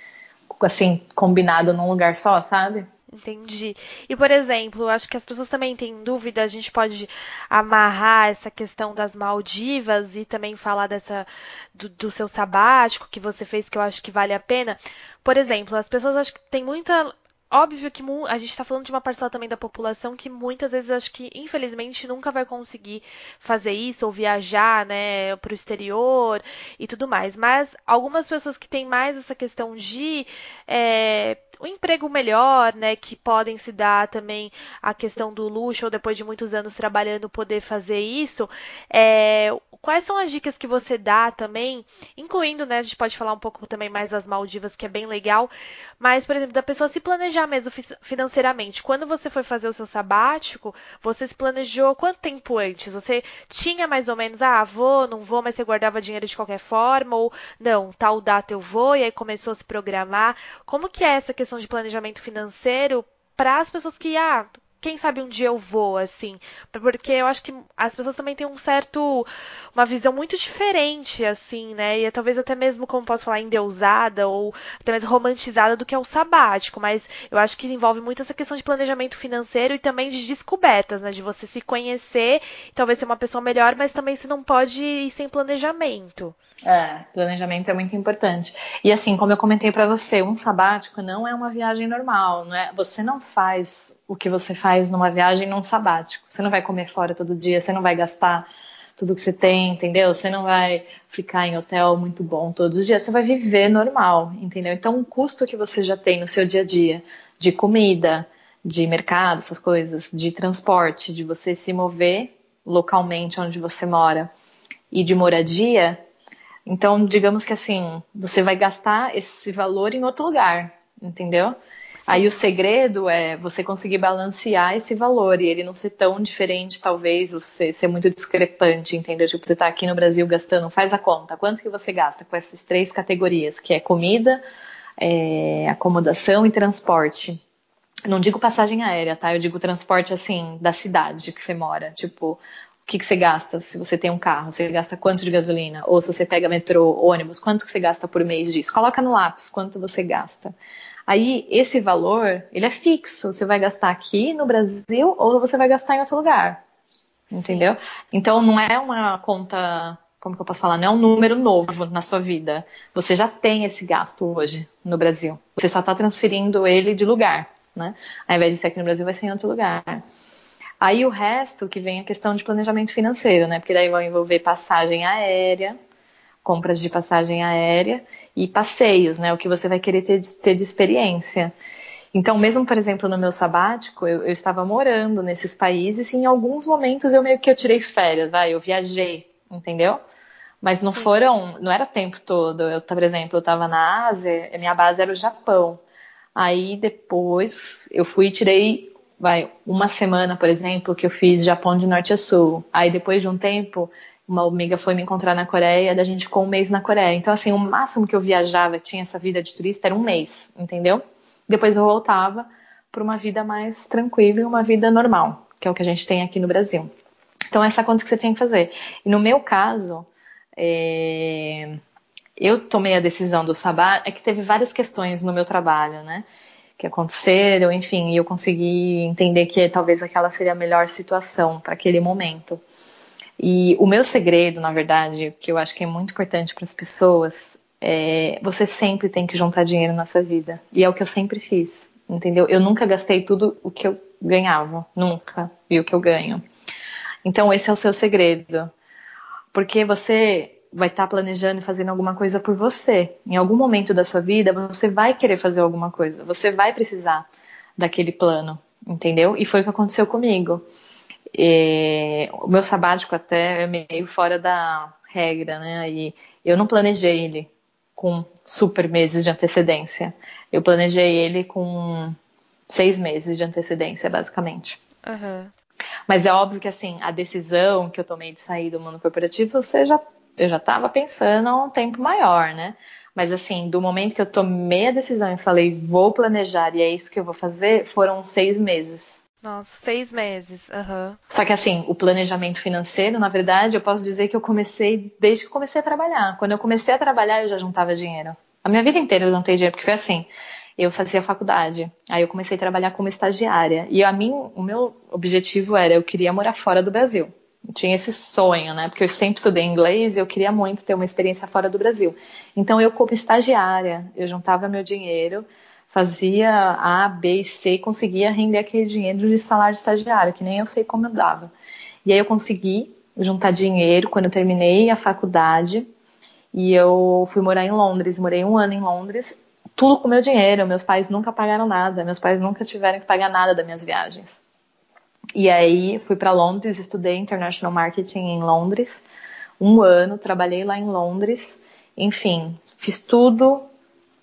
assim, combinado num lugar só, sabe? Entendi. E, por exemplo, acho que as pessoas também têm dúvida, a gente pode amarrar essa questão das Maldivas e também falar dessa do, do seu sabático que você fez, que eu acho que vale a pena. Por exemplo, as pessoas acho que tem muita Óbvio que a gente está falando de uma parcela também da população que muitas vezes acho que infelizmente nunca vai conseguir fazer isso ou viajar, né, para o exterior e tudo mais. Mas algumas pessoas que têm mais essa questão de é, um emprego melhor, né, que podem se dar também a questão do luxo ou depois de muitos anos trabalhando poder fazer isso. É, quais são as dicas que você dá também, incluindo, né, a gente pode falar um pouco também mais das Maldivas, que é bem legal, mas, por exemplo, da pessoa se planejar mesmo financeiramente. Quando você foi fazer o seu sabático, você se planejou quanto tempo antes? Você tinha mais ou menos, ah, vou, não vou, mas você guardava dinheiro de qualquer forma, ou não, tal data eu vou, e aí começou a se programar. Como que é essa questão de planejamento financeiro para as pessoas que, ah, quem sabe um dia eu vou, assim. Porque eu acho que as pessoas também têm um certo. uma visão muito diferente, assim, né? E é talvez até mesmo, como posso falar, endeusada ou até mesmo romantizada do que é o sabático. Mas eu acho que envolve muito essa questão de planejamento financeiro e também de descobertas, né? De você se conhecer, talvez ser uma pessoa melhor, mas também você não pode ir sem planejamento. É, planejamento é muito importante. E assim, como eu comentei para você, um sabático não é uma viagem normal, não é? Você não faz o que você faz numa viagem num sabático. Você não vai comer fora todo dia, você não vai gastar tudo que você tem, entendeu? Você não vai ficar em hotel muito bom todos os dias, você vai viver normal, entendeu? Então, o custo que você já tem no seu dia a dia de comida, de mercado, essas coisas, de transporte, de você se mover localmente onde você mora e de moradia, então, digamos que assim, você vai gastar esse valor em outro lugar, entendeu? Aí o segredo é você conseguir balancear esse valor e ele não ser tão diferente, talvez, você ser muito discrepante, entendeu? Tipo, você tá aqui no Brasil gastando, faz a conta, quanto que você gasta com essas três categorias, que é comida, é, acomodação e transporte. Não digo passagem aérea, tá? Eu digo transporte, assim, da cidade que você mora. Tipo, o que, que você gasta se você tem um carro? Você gasta quanto de gasolina? Ou se você pega metrô, ônibus, quanto que você gasta por mês disso? Coloca no lápis quanto você gasta. Aí, esse valor, ele é fixo. Você vai gastar aqui no Brasil ou você vai gastar em outro lugar. Entendeu? Então, não é uma conta, como que eu posso falar? Não é um número novo na sua vida. Você já tem esse gasto hoje no Brasil. Você só está transferindo ele de lugar, né? Ao invés de ser aqui no Brasil, vai ser em outro lugar. Aí o resto que vem a questão de planejamento financeiro, né? Porque daí vai envolver passagem aérea, compras de passagem aérea e passeios, né? O que você vai querer ter, ter de experiência. Então, mesmo, por exemplo, no meu sabático, eu, eu, estava morando nesses países e em alguns momentos eu meio que eu tirei férias, vai, eu viajei, entendeu? Mas não foram, não era o tempo todo. Eu, por exemplo, eu estava na Ásia, minha base era o Japão. Aí depois eu fui e tirei vai, uma semana, por exemplo, que eu fiz Japão de norte a sul. Aí depois de um tempo, uma amiga foi me encontrar na Coreia, da gente ficou um mês na Coreia. Então, assim, o máximo que eu viajava, tinha essa vida de turista, era um mês, entendeu? Depois eu voltava para uma vida mais tranquila e uma vida normal, que é o que a gente tem aqui no Brasil. Então, essa conta que você tem que fazer. E no meu caso, é... eu tomei a decisão do sabá, é que teve várias questões no meu trabalho, né? que aconteceram, enfim, e eu consegui entender que talvez aquela seria a melhor situação para aquele momento. E o meu segredo, na verdade, que eu acho que é muito importante para as pessoas, é você sempre tem que juntar dinheiro na sua vida. E é o que eu sempre fiz, entendeu? Eu nunca gastei tudo o que eu ganhava, nunca, e o que eu ganho. Então esse é o seu segredo. Porque você vai estar tá planejando e fazendo alguma coisa por você. Em algum momento da sua vida, você vai querer fazer alguma coisa, você vai precisar daquele plano, entendeu? E foi o que aconteceu comigo. E, o meu sabático até é meio fora da regra, né? E eu não planejei ele com super meses de antecedência. Eu planejei ele com seis meses de antecedência, basicamente. Uhum. Mas é óbvio que assim, a decisão que eu tomei de sair do mundo corporativo, você já eu já estava pensando há um tempo maior, né? Mas assim, do momento que eu tomei a decisão e falei, vou planejar e é isso que eu vou fazer, foram seis meses. Nossa, seis meses. Uhum. Só que assim, o planejamento financeiro, na verdade, eu posso dizer que eu comecei desde que eu comecei a trabalhar. Quando eu comecei a trabalhar, eu já juntava dinheiro. A minha vida inteira eu juntei dinheiro, porque foi assim. Eu fazia faculdade, aí eu comecei a trabalhar como estagiária. E a mim, o meu objetivo era, eu queria morar fora do Brasil tinha esse sonho, né? Porque eu sempre estudei inglês e eu queria muito ter uma experiência fora do Brasil. Então eu como estagiária, eu juntava meu dinheiro, fazia A, B e C, conseguia render aquele dinheiro de salário de estagiário, que nem eu sei como eu dava. E aí eu consegui juntar dinheiro quando eu terminei a faculdade e eu fui morar em Londres, morei um ano em Londres, tudo com meu dinheiro. Meus pais nunca pagaram nada, meus pais nunca tiveram que pagar nada das minhas viagens. E aí fui para Londres, estudei International Marketing em Londres, um ano, trabalhei lá em Londres, enfim, fiz tudo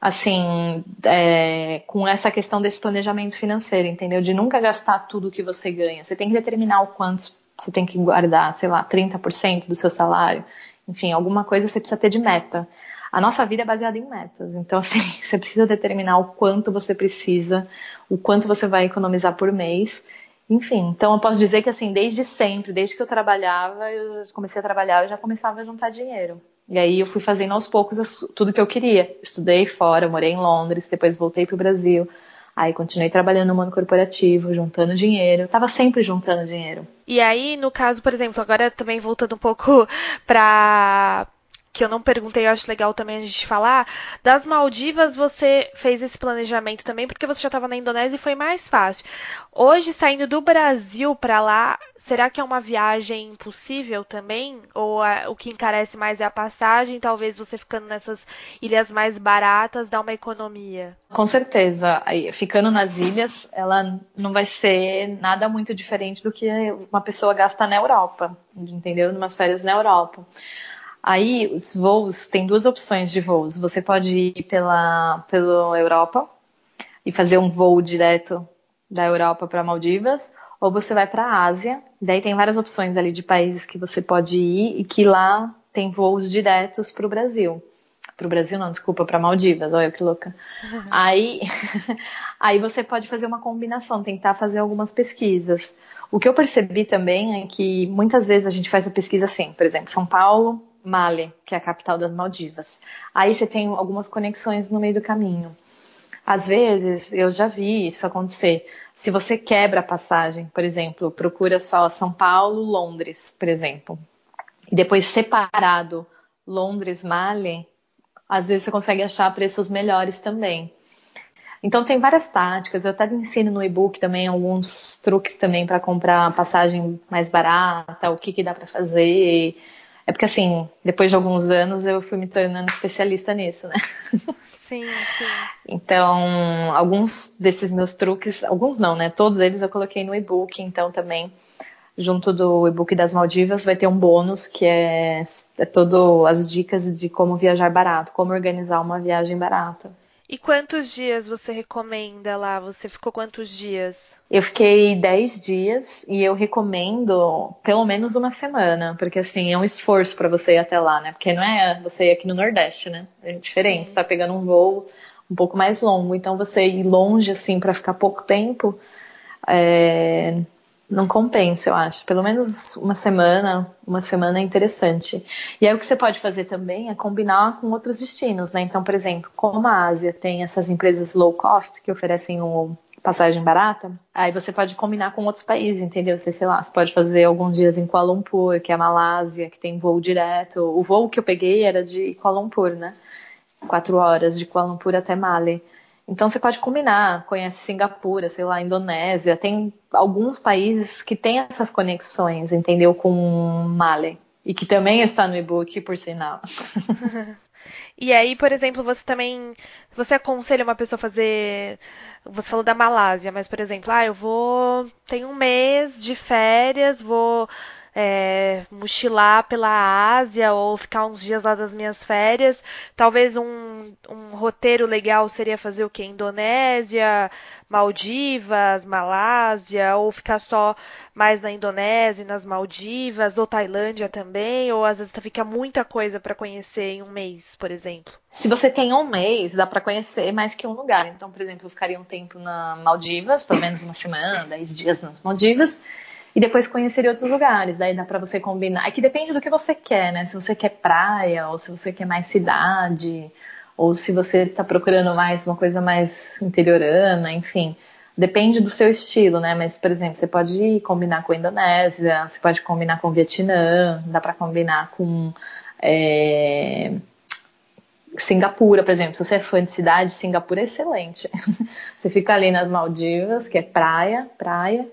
assim, é, com essa questão desse planejamento financeiro, entendeu? De nunca gastar tudo que você ganha. Você tem que determinar o quanto você tem que guardar, sei lá, 30% do seu salário. Enfim, alguma coisa você precisa ter de meta. A nossa vida é baseada em metas. Então, assim, você precisa determinar o quanto você precisa, o quanto você vai economizar por mês Enfim, então eu posso dizer que assim, desde sempre, desde que eu trabalhava, eu comecei a trabalhar, eu já começava a juntar dinheiro. E aí eu fui fazendo aos poucos tudo que eu queria. Estudei fora, morei em Londres, depois voltei para o Brasil. Aí continuei trabalhando no mundo corporativo, juntando dinheiro. Eu tava sempre juntando dinheiro. E aí, no caso, por exemplo, agora também voltando um pouco para que eu não perguntei, eu acho legal também a gente falar. Das Maldivas, você fez esse planejamento também porque você já estava na Indonésia e foi mais fácil. Hoje, saindo do Brasil para lá, será que é uma viagem impossível também? Ou a, o que encarece mais é a passagem? Talvez você ficando nessas ilhas mais baratas dá uma economia? Com certeza. Ficando nas ilhas, ela não vai ser nada muito diferente do que uma pessoa gasta na Europa, entendeu? Numas férias na Europa. Aí os voos, tem duas opções de voos. Você pode ir pela, pela Europa e fazer um voo direto da Europa para Maldivas, ou você vai para a Ásia. Daí tem várias opções ali de países que você pode ir e que lá tem voos diretos para o Brasil. Para o Brasil não, desculpa, para Maldivas, olha que louca. Aí, aí você pode fazer uma combinação, tentar fazer algumas pesquisas. O que eu percebi também é que muitas vezes a gente faz a pesquisa assim, por exemplo, São Paulo, Male, que é a capital das Maldivas. Aí você tem algumas conexões no meio do caminho. Às vezes, eu já vi isso acontecer. Se você quebra a passagem, por exemplo, procura só São Paulo, Londres, por exemplo, e depois separado Londres, Male, às vezes você consegue achar preços melhores também. Então tem várias táticas, eu até ensino no e-book também alguns truques também para comprar passagem mais barata, o que, que dá para fazer. É porque, assim, depois de alguns anos eu fui me tornando especialista nisso, né? Sim, sim. Então, alguns desses meus truques, alguns não, né? Todos eles eu coloquei no e-book, então também, junto do e-book das Maldivas, vai ter um bônus que é, é todo as dicas de como viajar barato, como organizar uma viagem barata. E quantos dias você recomenda lá? Você ficou quantos dias? Eu fiquei 10 dias e eu recomendo pelo menos uma semana, porque assim, é um esforço para você ir até lá, né? Porque não é você ir aqui no Nordeste, né? É diferente, você tá pegando um voo um pouco mais longo, então você ir longe assim para ficar pouco tempo, é... não compensa, eu acho. Pelo menos uma semana, uma semana é interessante. E aí o que você pode fazer também é combinar com outros destinos, né? Então, por exemplo, como a Ásia tem essas empresas low cost que oferecem um passagem barata, aí você pode combinar com outros países, entendeu? Você, sei lá, você pode fazer alguns dias em Kuala Lumpur, que é a Malásia, que tem voo direto. O voo que eu peguei era de Kuala Lumpur, né? Quatro horas de Kuala Lumpur até Mali. Então você pode combinar, conhece Singapura, sei lá, Indonésia, tem alguns países que têm essas conexões, entendeu? Com Mali. E que também está no e-book, por sinal. e aí, por exemplo, você também. Você aconselha uma pessoa a fazer você falou da Malásia, mas, por exemplo, ah, eu vou. Tenho um mês de férias, vou é, mochilar pela Ásia ou ficar uns dias lá das minhas férias. Talvez um, um roteiro legal seria fazer o quê? Indonésia, Maldivas, Malásia, ou ficar só mais na Indonésia, nas Maldivas, ou Tailândia também, ou às vezes fica muita coisa para conhecer em um mês, por exemplo. Se você tem um mês, dá para conhecer mais que um lugar. Então, por exemplo, eu ficaria um tempo na Maldivas, pelo menos uma semana, dez dias nas Maldivas e depois conhecer outros lugares. Daí dá para você combinar. É que depende do que você quer, né? Se você quer praia, ou se você quer mais cidade, ou se você está procurando mais uma coisa mais interiorana, enfim. Depende do seu estilo, né? Mas, por exemplo, você pode combinar com a Indonésia, você pode combinar com o Vietnã, dá para combinar com é... Singapura, por exemplo. Se você é fã de cidade, Singapura é excelente. você fica ali nas Maldivas, que é praia, praia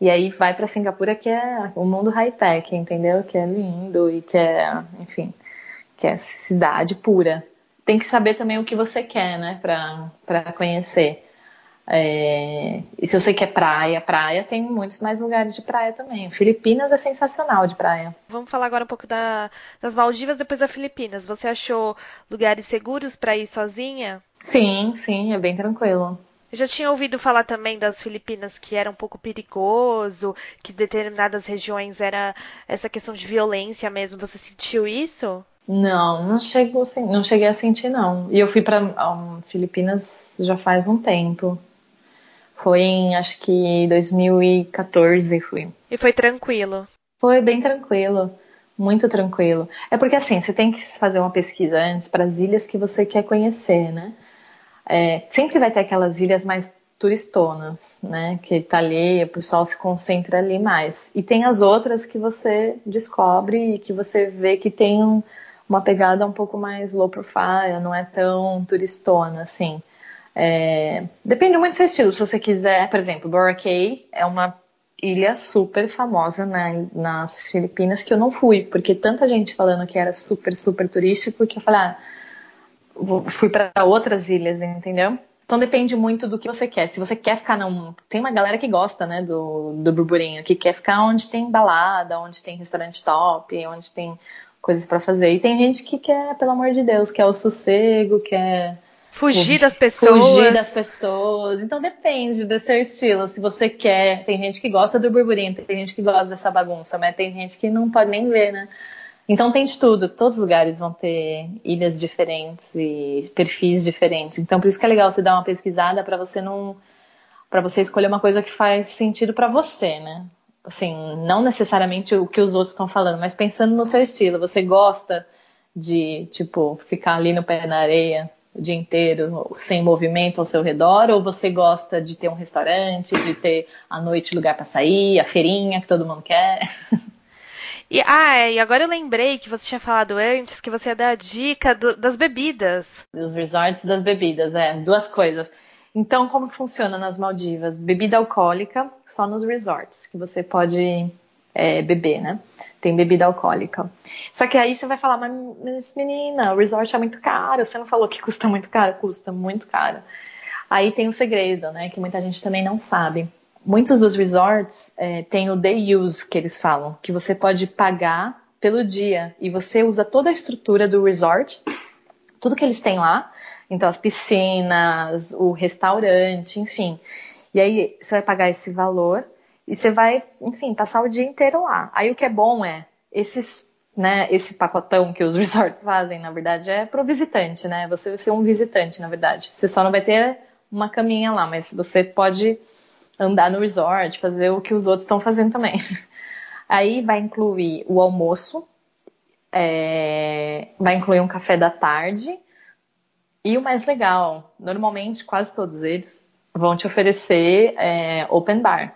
e aí vai para Singapura, que é o mundo high-tech, entendeu? Que é lindo e que é, enfim, que é cidade pura. Tem que saber também o que você quer, né, para conhecer. É... E se você quer praia, praia, tem muitos mais lugares de praia também. Filipinas é sensacional de praia. Vamos falar agora um pouco da, das Maldivas, depois das Filipinas. Você achou lugares seguros para ir sozinha? Sim, sim, é bem tranquilo. Eu já tinha ouvido falar também das Filipinas que era um pouco perigoso, que determinadas regiões era essa questão de violência mesmo. Você sentiu isso? Não, não chegou, não cheguei a sentir não. E eu fui para um, Filipinas já faz um tempo. Foi em, acho que 2014 fui. E foi tranquilo? Foi bem tranquilo, muito tranquilo. É porque assim, você tem que fazer uma pesquisa antes para as ilhas que você quer conhecer, né? É, sempre vai ter aquelas ilhas mais turistonas, né? Que tá ali, o pessoal se concentra ali mais. E tem as outras que você descobre e que você vê que tem um, uma pegada um pouco mais low profile, não é tão turistona assim. É, depende muito do seu estilo. Se você quiser, por exemplo, Boracay é uma ilha super famosa na, nas Filipinas que eu não fui, porque tanta gente falando que era super, super turístico que eu falei, ah, fui para outras ilhas, entendeu? Então depende muito do que você quer. Se você quer ficar num. Tem uma galera que gosta, né, do, do burburinho, que quer ficar onde tem balada, onde tem restaurante top, onde tem coisas para fazer. E tem gente que quer, pelo amor de Deus, quer o sossego, quer Fugir das pessoas. Fugir das pessoas. Então depende do seu estilo. Se você quer, tem gente que gosta do burburinho, tem gente que gosta dessa bagunça, mas tem gente que não pode nem ver, né? Então tem de tudo. Todos os lugares vão ter ilhas diferentes e perfis diferentes. Então por isso que é legal você dar uma pesquisada para você não para você escolher uma coisa que faz sentido para você, né? Assim, não necessariamente o que os outros estão falando, mas pensando no seu estilo. Você gosta de, tipo, ficar ali no pé na areia, o dia inteiro sem movimento ao seu redor? Ou você gosta de ter um restaurante, de ter à noite lugar para sair, a feirinha que todo mundo quer? E, ah, é, e agora eu lembrei que você tinha falado antes que você ia dar a dica do, das bebidas. Dos resorts das bebidas, é, duas coisas. Então, como que funciona nas Maldivas? Bebida alcoólica só nos resorts, que você pode é, beber, né? Tem bebida alcoólica. Só que aí você vai falar, mas menina, o resort é muito caro. Você não falou que custa muito caro? Custa muito caro. Aí tem o um segredo, né? Que muita gente também não sabe. Muitos dos resorts é, têm o day use que eles falam, que você pode pagar pelo dia e você usa toda a estrutura do resort, tudo que eles têm lá, então as piscinas, o restaurante, enfim. E aí você vai pagar esse valor e você vai, enfim, passar o dia inteiro lá. Aí o que é bom é esses, né, esse pacotão que os resorts fazem, na verdade, é pro visitante, né? Você vai ser um visitante, na verdade. Você só não vai ter uma caminha lá, mas você pode andar no resort, fazer o que os outros estão fazendo também. Aí vai incluir o almoço, é, vai incluir um café da tarde e o mais legal, normalmente quase todos eles vão te oferecer é, open bar.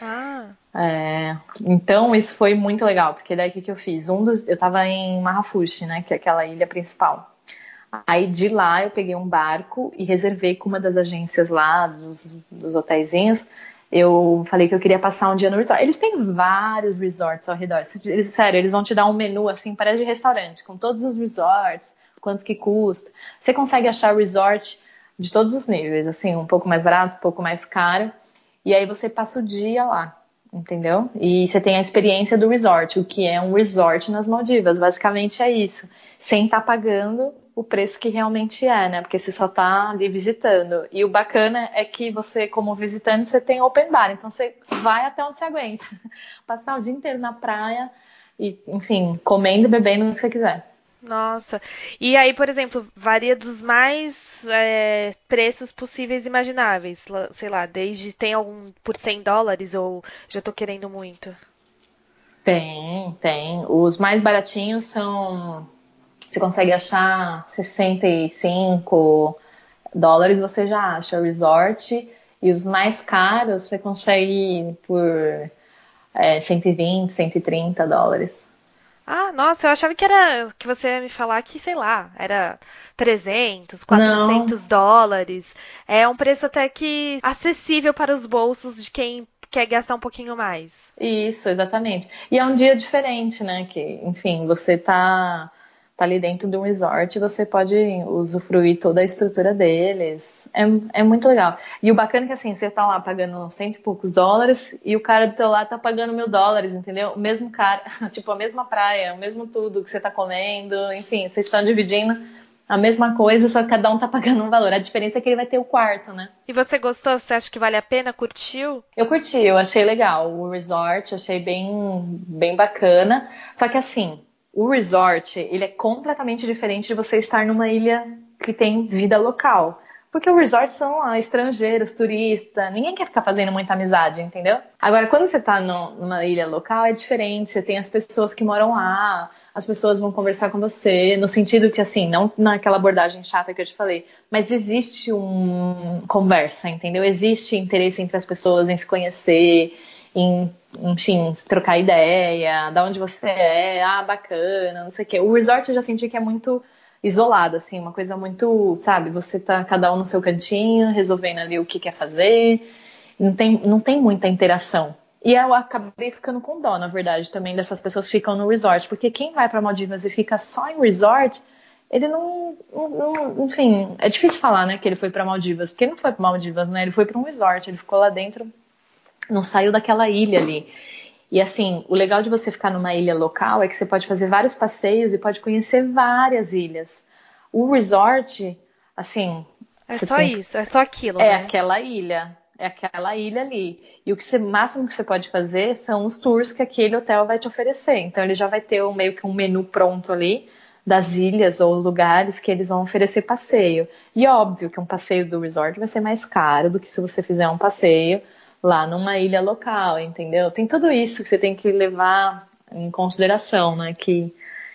Ah. É, então isso foi muito legal, porque daí o que, que eu fiz? Um dos, eu tava em Marrafushi, né, que é aquela ilha principal. Aí de lá eu peguei um barco e reservei com uma das agências lá, dos, dos hotéisinhos. Eu falei que eu queria passar um dia no resort. Eles têm vários resorts ao redor. Eles, sério, eles vão te dar um menu assim, parece de restaurante, com todos os resorts, quanto que custa. Você consegue achar resort de todos os níveis, assim, um pouco mais barato, um pouco mais caro. E aí você passa o dia lá, entendeu? E você tem a experiência do resort, o que é um resort nas Maldivas. Basicamente é isso. Sem estar tá pagando o preço que realmente é, né? Porque você só tá ali visitando. E o bacana é que você, como visitante, você tem open bar. Então você vai até onde você aguenta. Passar o dia inteiro na praia e, enfim, comendo e bebendo o que você quiser. Nossa. E aí, por exemplo, varia dos mais é, preços possíveis e imagináveis. Sei lá, desde tem algum por 100 dólares ou já tô querendo muito? Tem, tem. Os mais baratinhos são. Você consegue achar 65 dólares, você já acha resort. E os mais caros você consegue por é, 120, 130 dólares. Ah, nossa, eu achava que era que você ia me falar que, sei lá, era 300, 400 Não. dólares. É um preço até que acessível para os bolsos de quem quer gastar um pouquinho mais. Isso, exatamente. E é um dia diferente, né? Que, enfim, você tá tá ali dentro de um resort você pode usufruir toda a estrutura deles. É, é muito legal. E o bacana é que assim, você tá lá pagando cento e poucos dólares e o cara do teu lado tá pagando mil dólares, entendeu? O mesmo cara, tipo, a mesma praia, o mesmo tudo que você tá comendo, enfim, vocês estão dividindo a mesma coisa, só que cada um tá pagando um valor. A diferença é que ele vai ter o quarto, né? E você gostou? Você acha que vale a pena? Curtiu? Eu curti, eu achei legal. O resort, eu achei bem, bem bacana. Só que assim, o resort, ele é completamente diferente de você estar numa ilha que tem vida local. Porque o resort são ah, estrangeiros, turistas, ninguém quer ficar fazendo muita amizade, entendeu? Agora, quando você tá no, numa ilha local, é diferente. Tem as pessoas que moram lá, as pessoas vão conversar com você, no sentido que, assim, não naquela abordagem chata que eu te falei, mas existe um conversa, entendeu? Existe interesse entre as pessoas em se conhecer, em, enfim, trocar ideia, da onde você é, ah, bacana, não sei o quê. O resort eu já senti que é muito isolado, assim, uma coisa muito, sabe, você tá cada um no seu cantinho, resolvendo ali o que quer fazer, não tem, não tem muita interação. E eu acabei ficando com dó, na verdade, também dessas pessoas que ficam no resort, porque quem vai para Maldivas e fica só em resort, ele não, não, enfim, é difícil falar, né, que ele foi para Maldivas, porque ele não foi para Maldivas, né? Ele foi para um resort, ele ficou lá dentro não saiu daquela ilha ali. E assim, o legal de você ficar numa ilha local é que você pode fazer vários passeios e pode conhecer várias ilhas. O resort, assim. É só tem... isso, é só aquilo. É né? aquela ilha. É aquela ilha ali. E o que você, máximo que você pode fazer são os tours que aquele hotel vai te oferecer. Então ele já vai ter um, meio que um menu pronto ali das ilhas ou lugares que eles vão oferecer passeio. E óbvio que um passeio do resort vai ser mais caro do que se você fizer um passeio lá numa ilha local, entendeu? Tem tudo isso que você tem que levar em consideração, né? Que,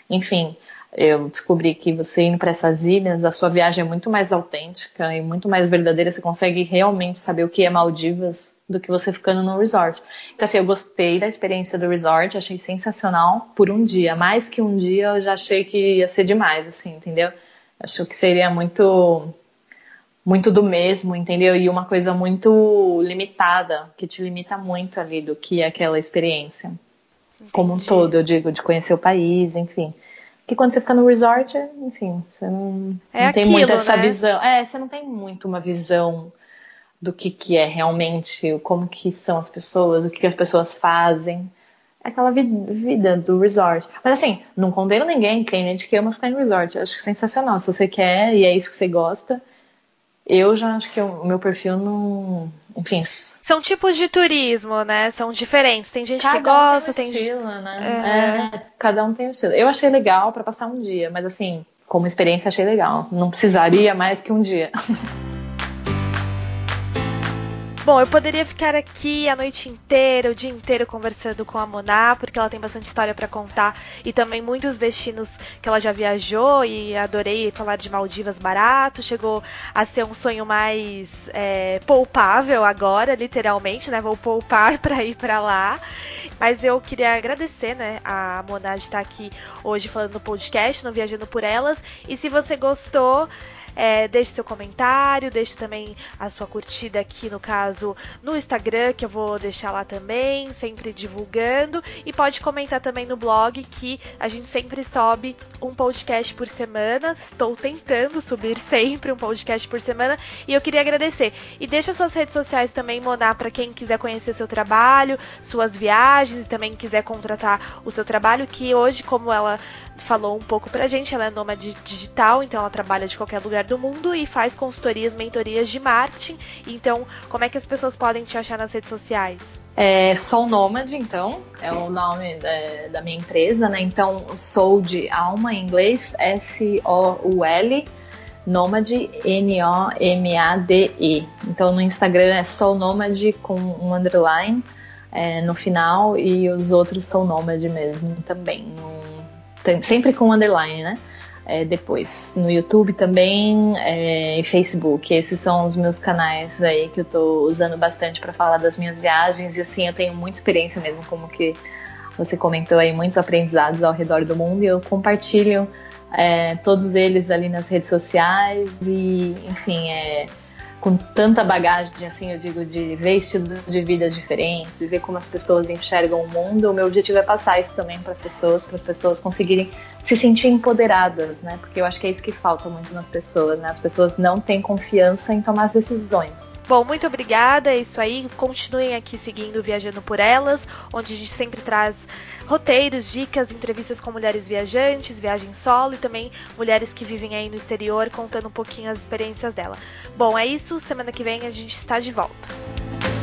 enfim, eu descobri que você indo para essas ilhas, a sua viagem é muito mais autêntica e muito mais verdadeira. Você consegue realmente saber o que é Maldivas do que você ficando no resort. Então, assim, eu gostei da experiência do resort, achei sensacional por um dia. Mais que um dia, eu já achei que ia ser demais, assim, entendeu? Acho que seria muito muito do mesmo, entendeu? E uma coisa muito limitada, que te limita muito ali do que é aquela experiência. Entendi. Como um todo, eu digo, de conhecer o país, enfim. Que quando você fica no resort, enfim, você não, é não tem muito essa né? visão. É, você não tem muito uma visão do que, que é realmente, como que são as pessoas, o que, que as pessoas fazem. É aquela vida do resort. Mas assim, não condeno ninguém, tem gente que ama ficar em resort. Eu acho sensacional. Se você quer e é isso que você gosta, eu já acho que o meu perfil não. Enfim. São tipos de turismo, né? São diferentes. Tem gente cada que gosta, um tem estilo, né? É... É, cada um tem o estilo. Eu achei legal para passar um dia, mas assim, como experiência achei legal. Não precisaria mais que um dia. Bom, eu poderia ficar aqui a noite inteira, o dia inteiro conversando com a Moná, porque ela tem bastante história para contar e também muitos destinos que ela já viajou e adorei falar de Maldivas barato. Chegou a ser um sonho mais é, poupável agora, literalmente, né? Vou poupar para ir para lá. Mas eu queria agradecer, né, a Moná de estar aqui hoje falando no podcast, no Viajando por Elas. E se você gostou, é, deixe seu comentário, deixe também a sua curtida aqui, no caso, no Instagram, que eu vou deixar lá também, sempre divulgando. E pode comentar também no blog que a gente sempre sobe um podcast por semana. Estou tentando subir sempre um podcast por semana. E eu queria agradecer. E deixa suas redes sociais também, Monar, para quem quiser conhecer seu trabalho, suas viagens e também quiser contratar o seu trabalho, que hoje, como ela falou um pouco pra gente. Ela é nômade digital, então ela trabalha de qualquer lugar do mundo e faz consultorias, mentorias de marketing. Então, como é que as pessoas podem te achar nas redes sociais? É, sou nômade, então, é o nome da, da minha empresa, né? Então, sou de Alma em inglês, S-O-U-L, Nômade, N-O-M-A-D-E. Então, no Instagram é Sou Nômade com um underline é, no final e os outros são Nômade mesmo também. No sempre com underline, né? É, depois no YouTube também é, e Facebook. Esses são os meus canais aí que eu tô usando bastante para falar das minhas viagens e assim eu tenho muita experiência mesmo, como que você comentou aí, muitos aprendizados ao redor do mundo e eu compartilho é, todos eles ali nas redes sociais e enfim é com tanta bagagem, assim, eu digo, de ver estilos de vida diferentes, e ver como as pessoas enxergam o mundo, o meu objetivo é passar isso também para as pessoas, para as pessoas conseguirem se sentir empoderadas, né? Porque eu acho que é isso que falta muito nas pessoas, né? As pessoas não têm confiança em tomar as decisões. Bom, muito obrigada, é isso aí. Continuem aqui seguindo Viajando por Elas, onde a gente sempre traz roteiros, dicas, entrevistas com mulheres viajantes, viagem solo e também mulheres que vivem aí no exterior contando um pouquinho as experiências dela. Bom, é isso. Semana que vem a gente está de volta.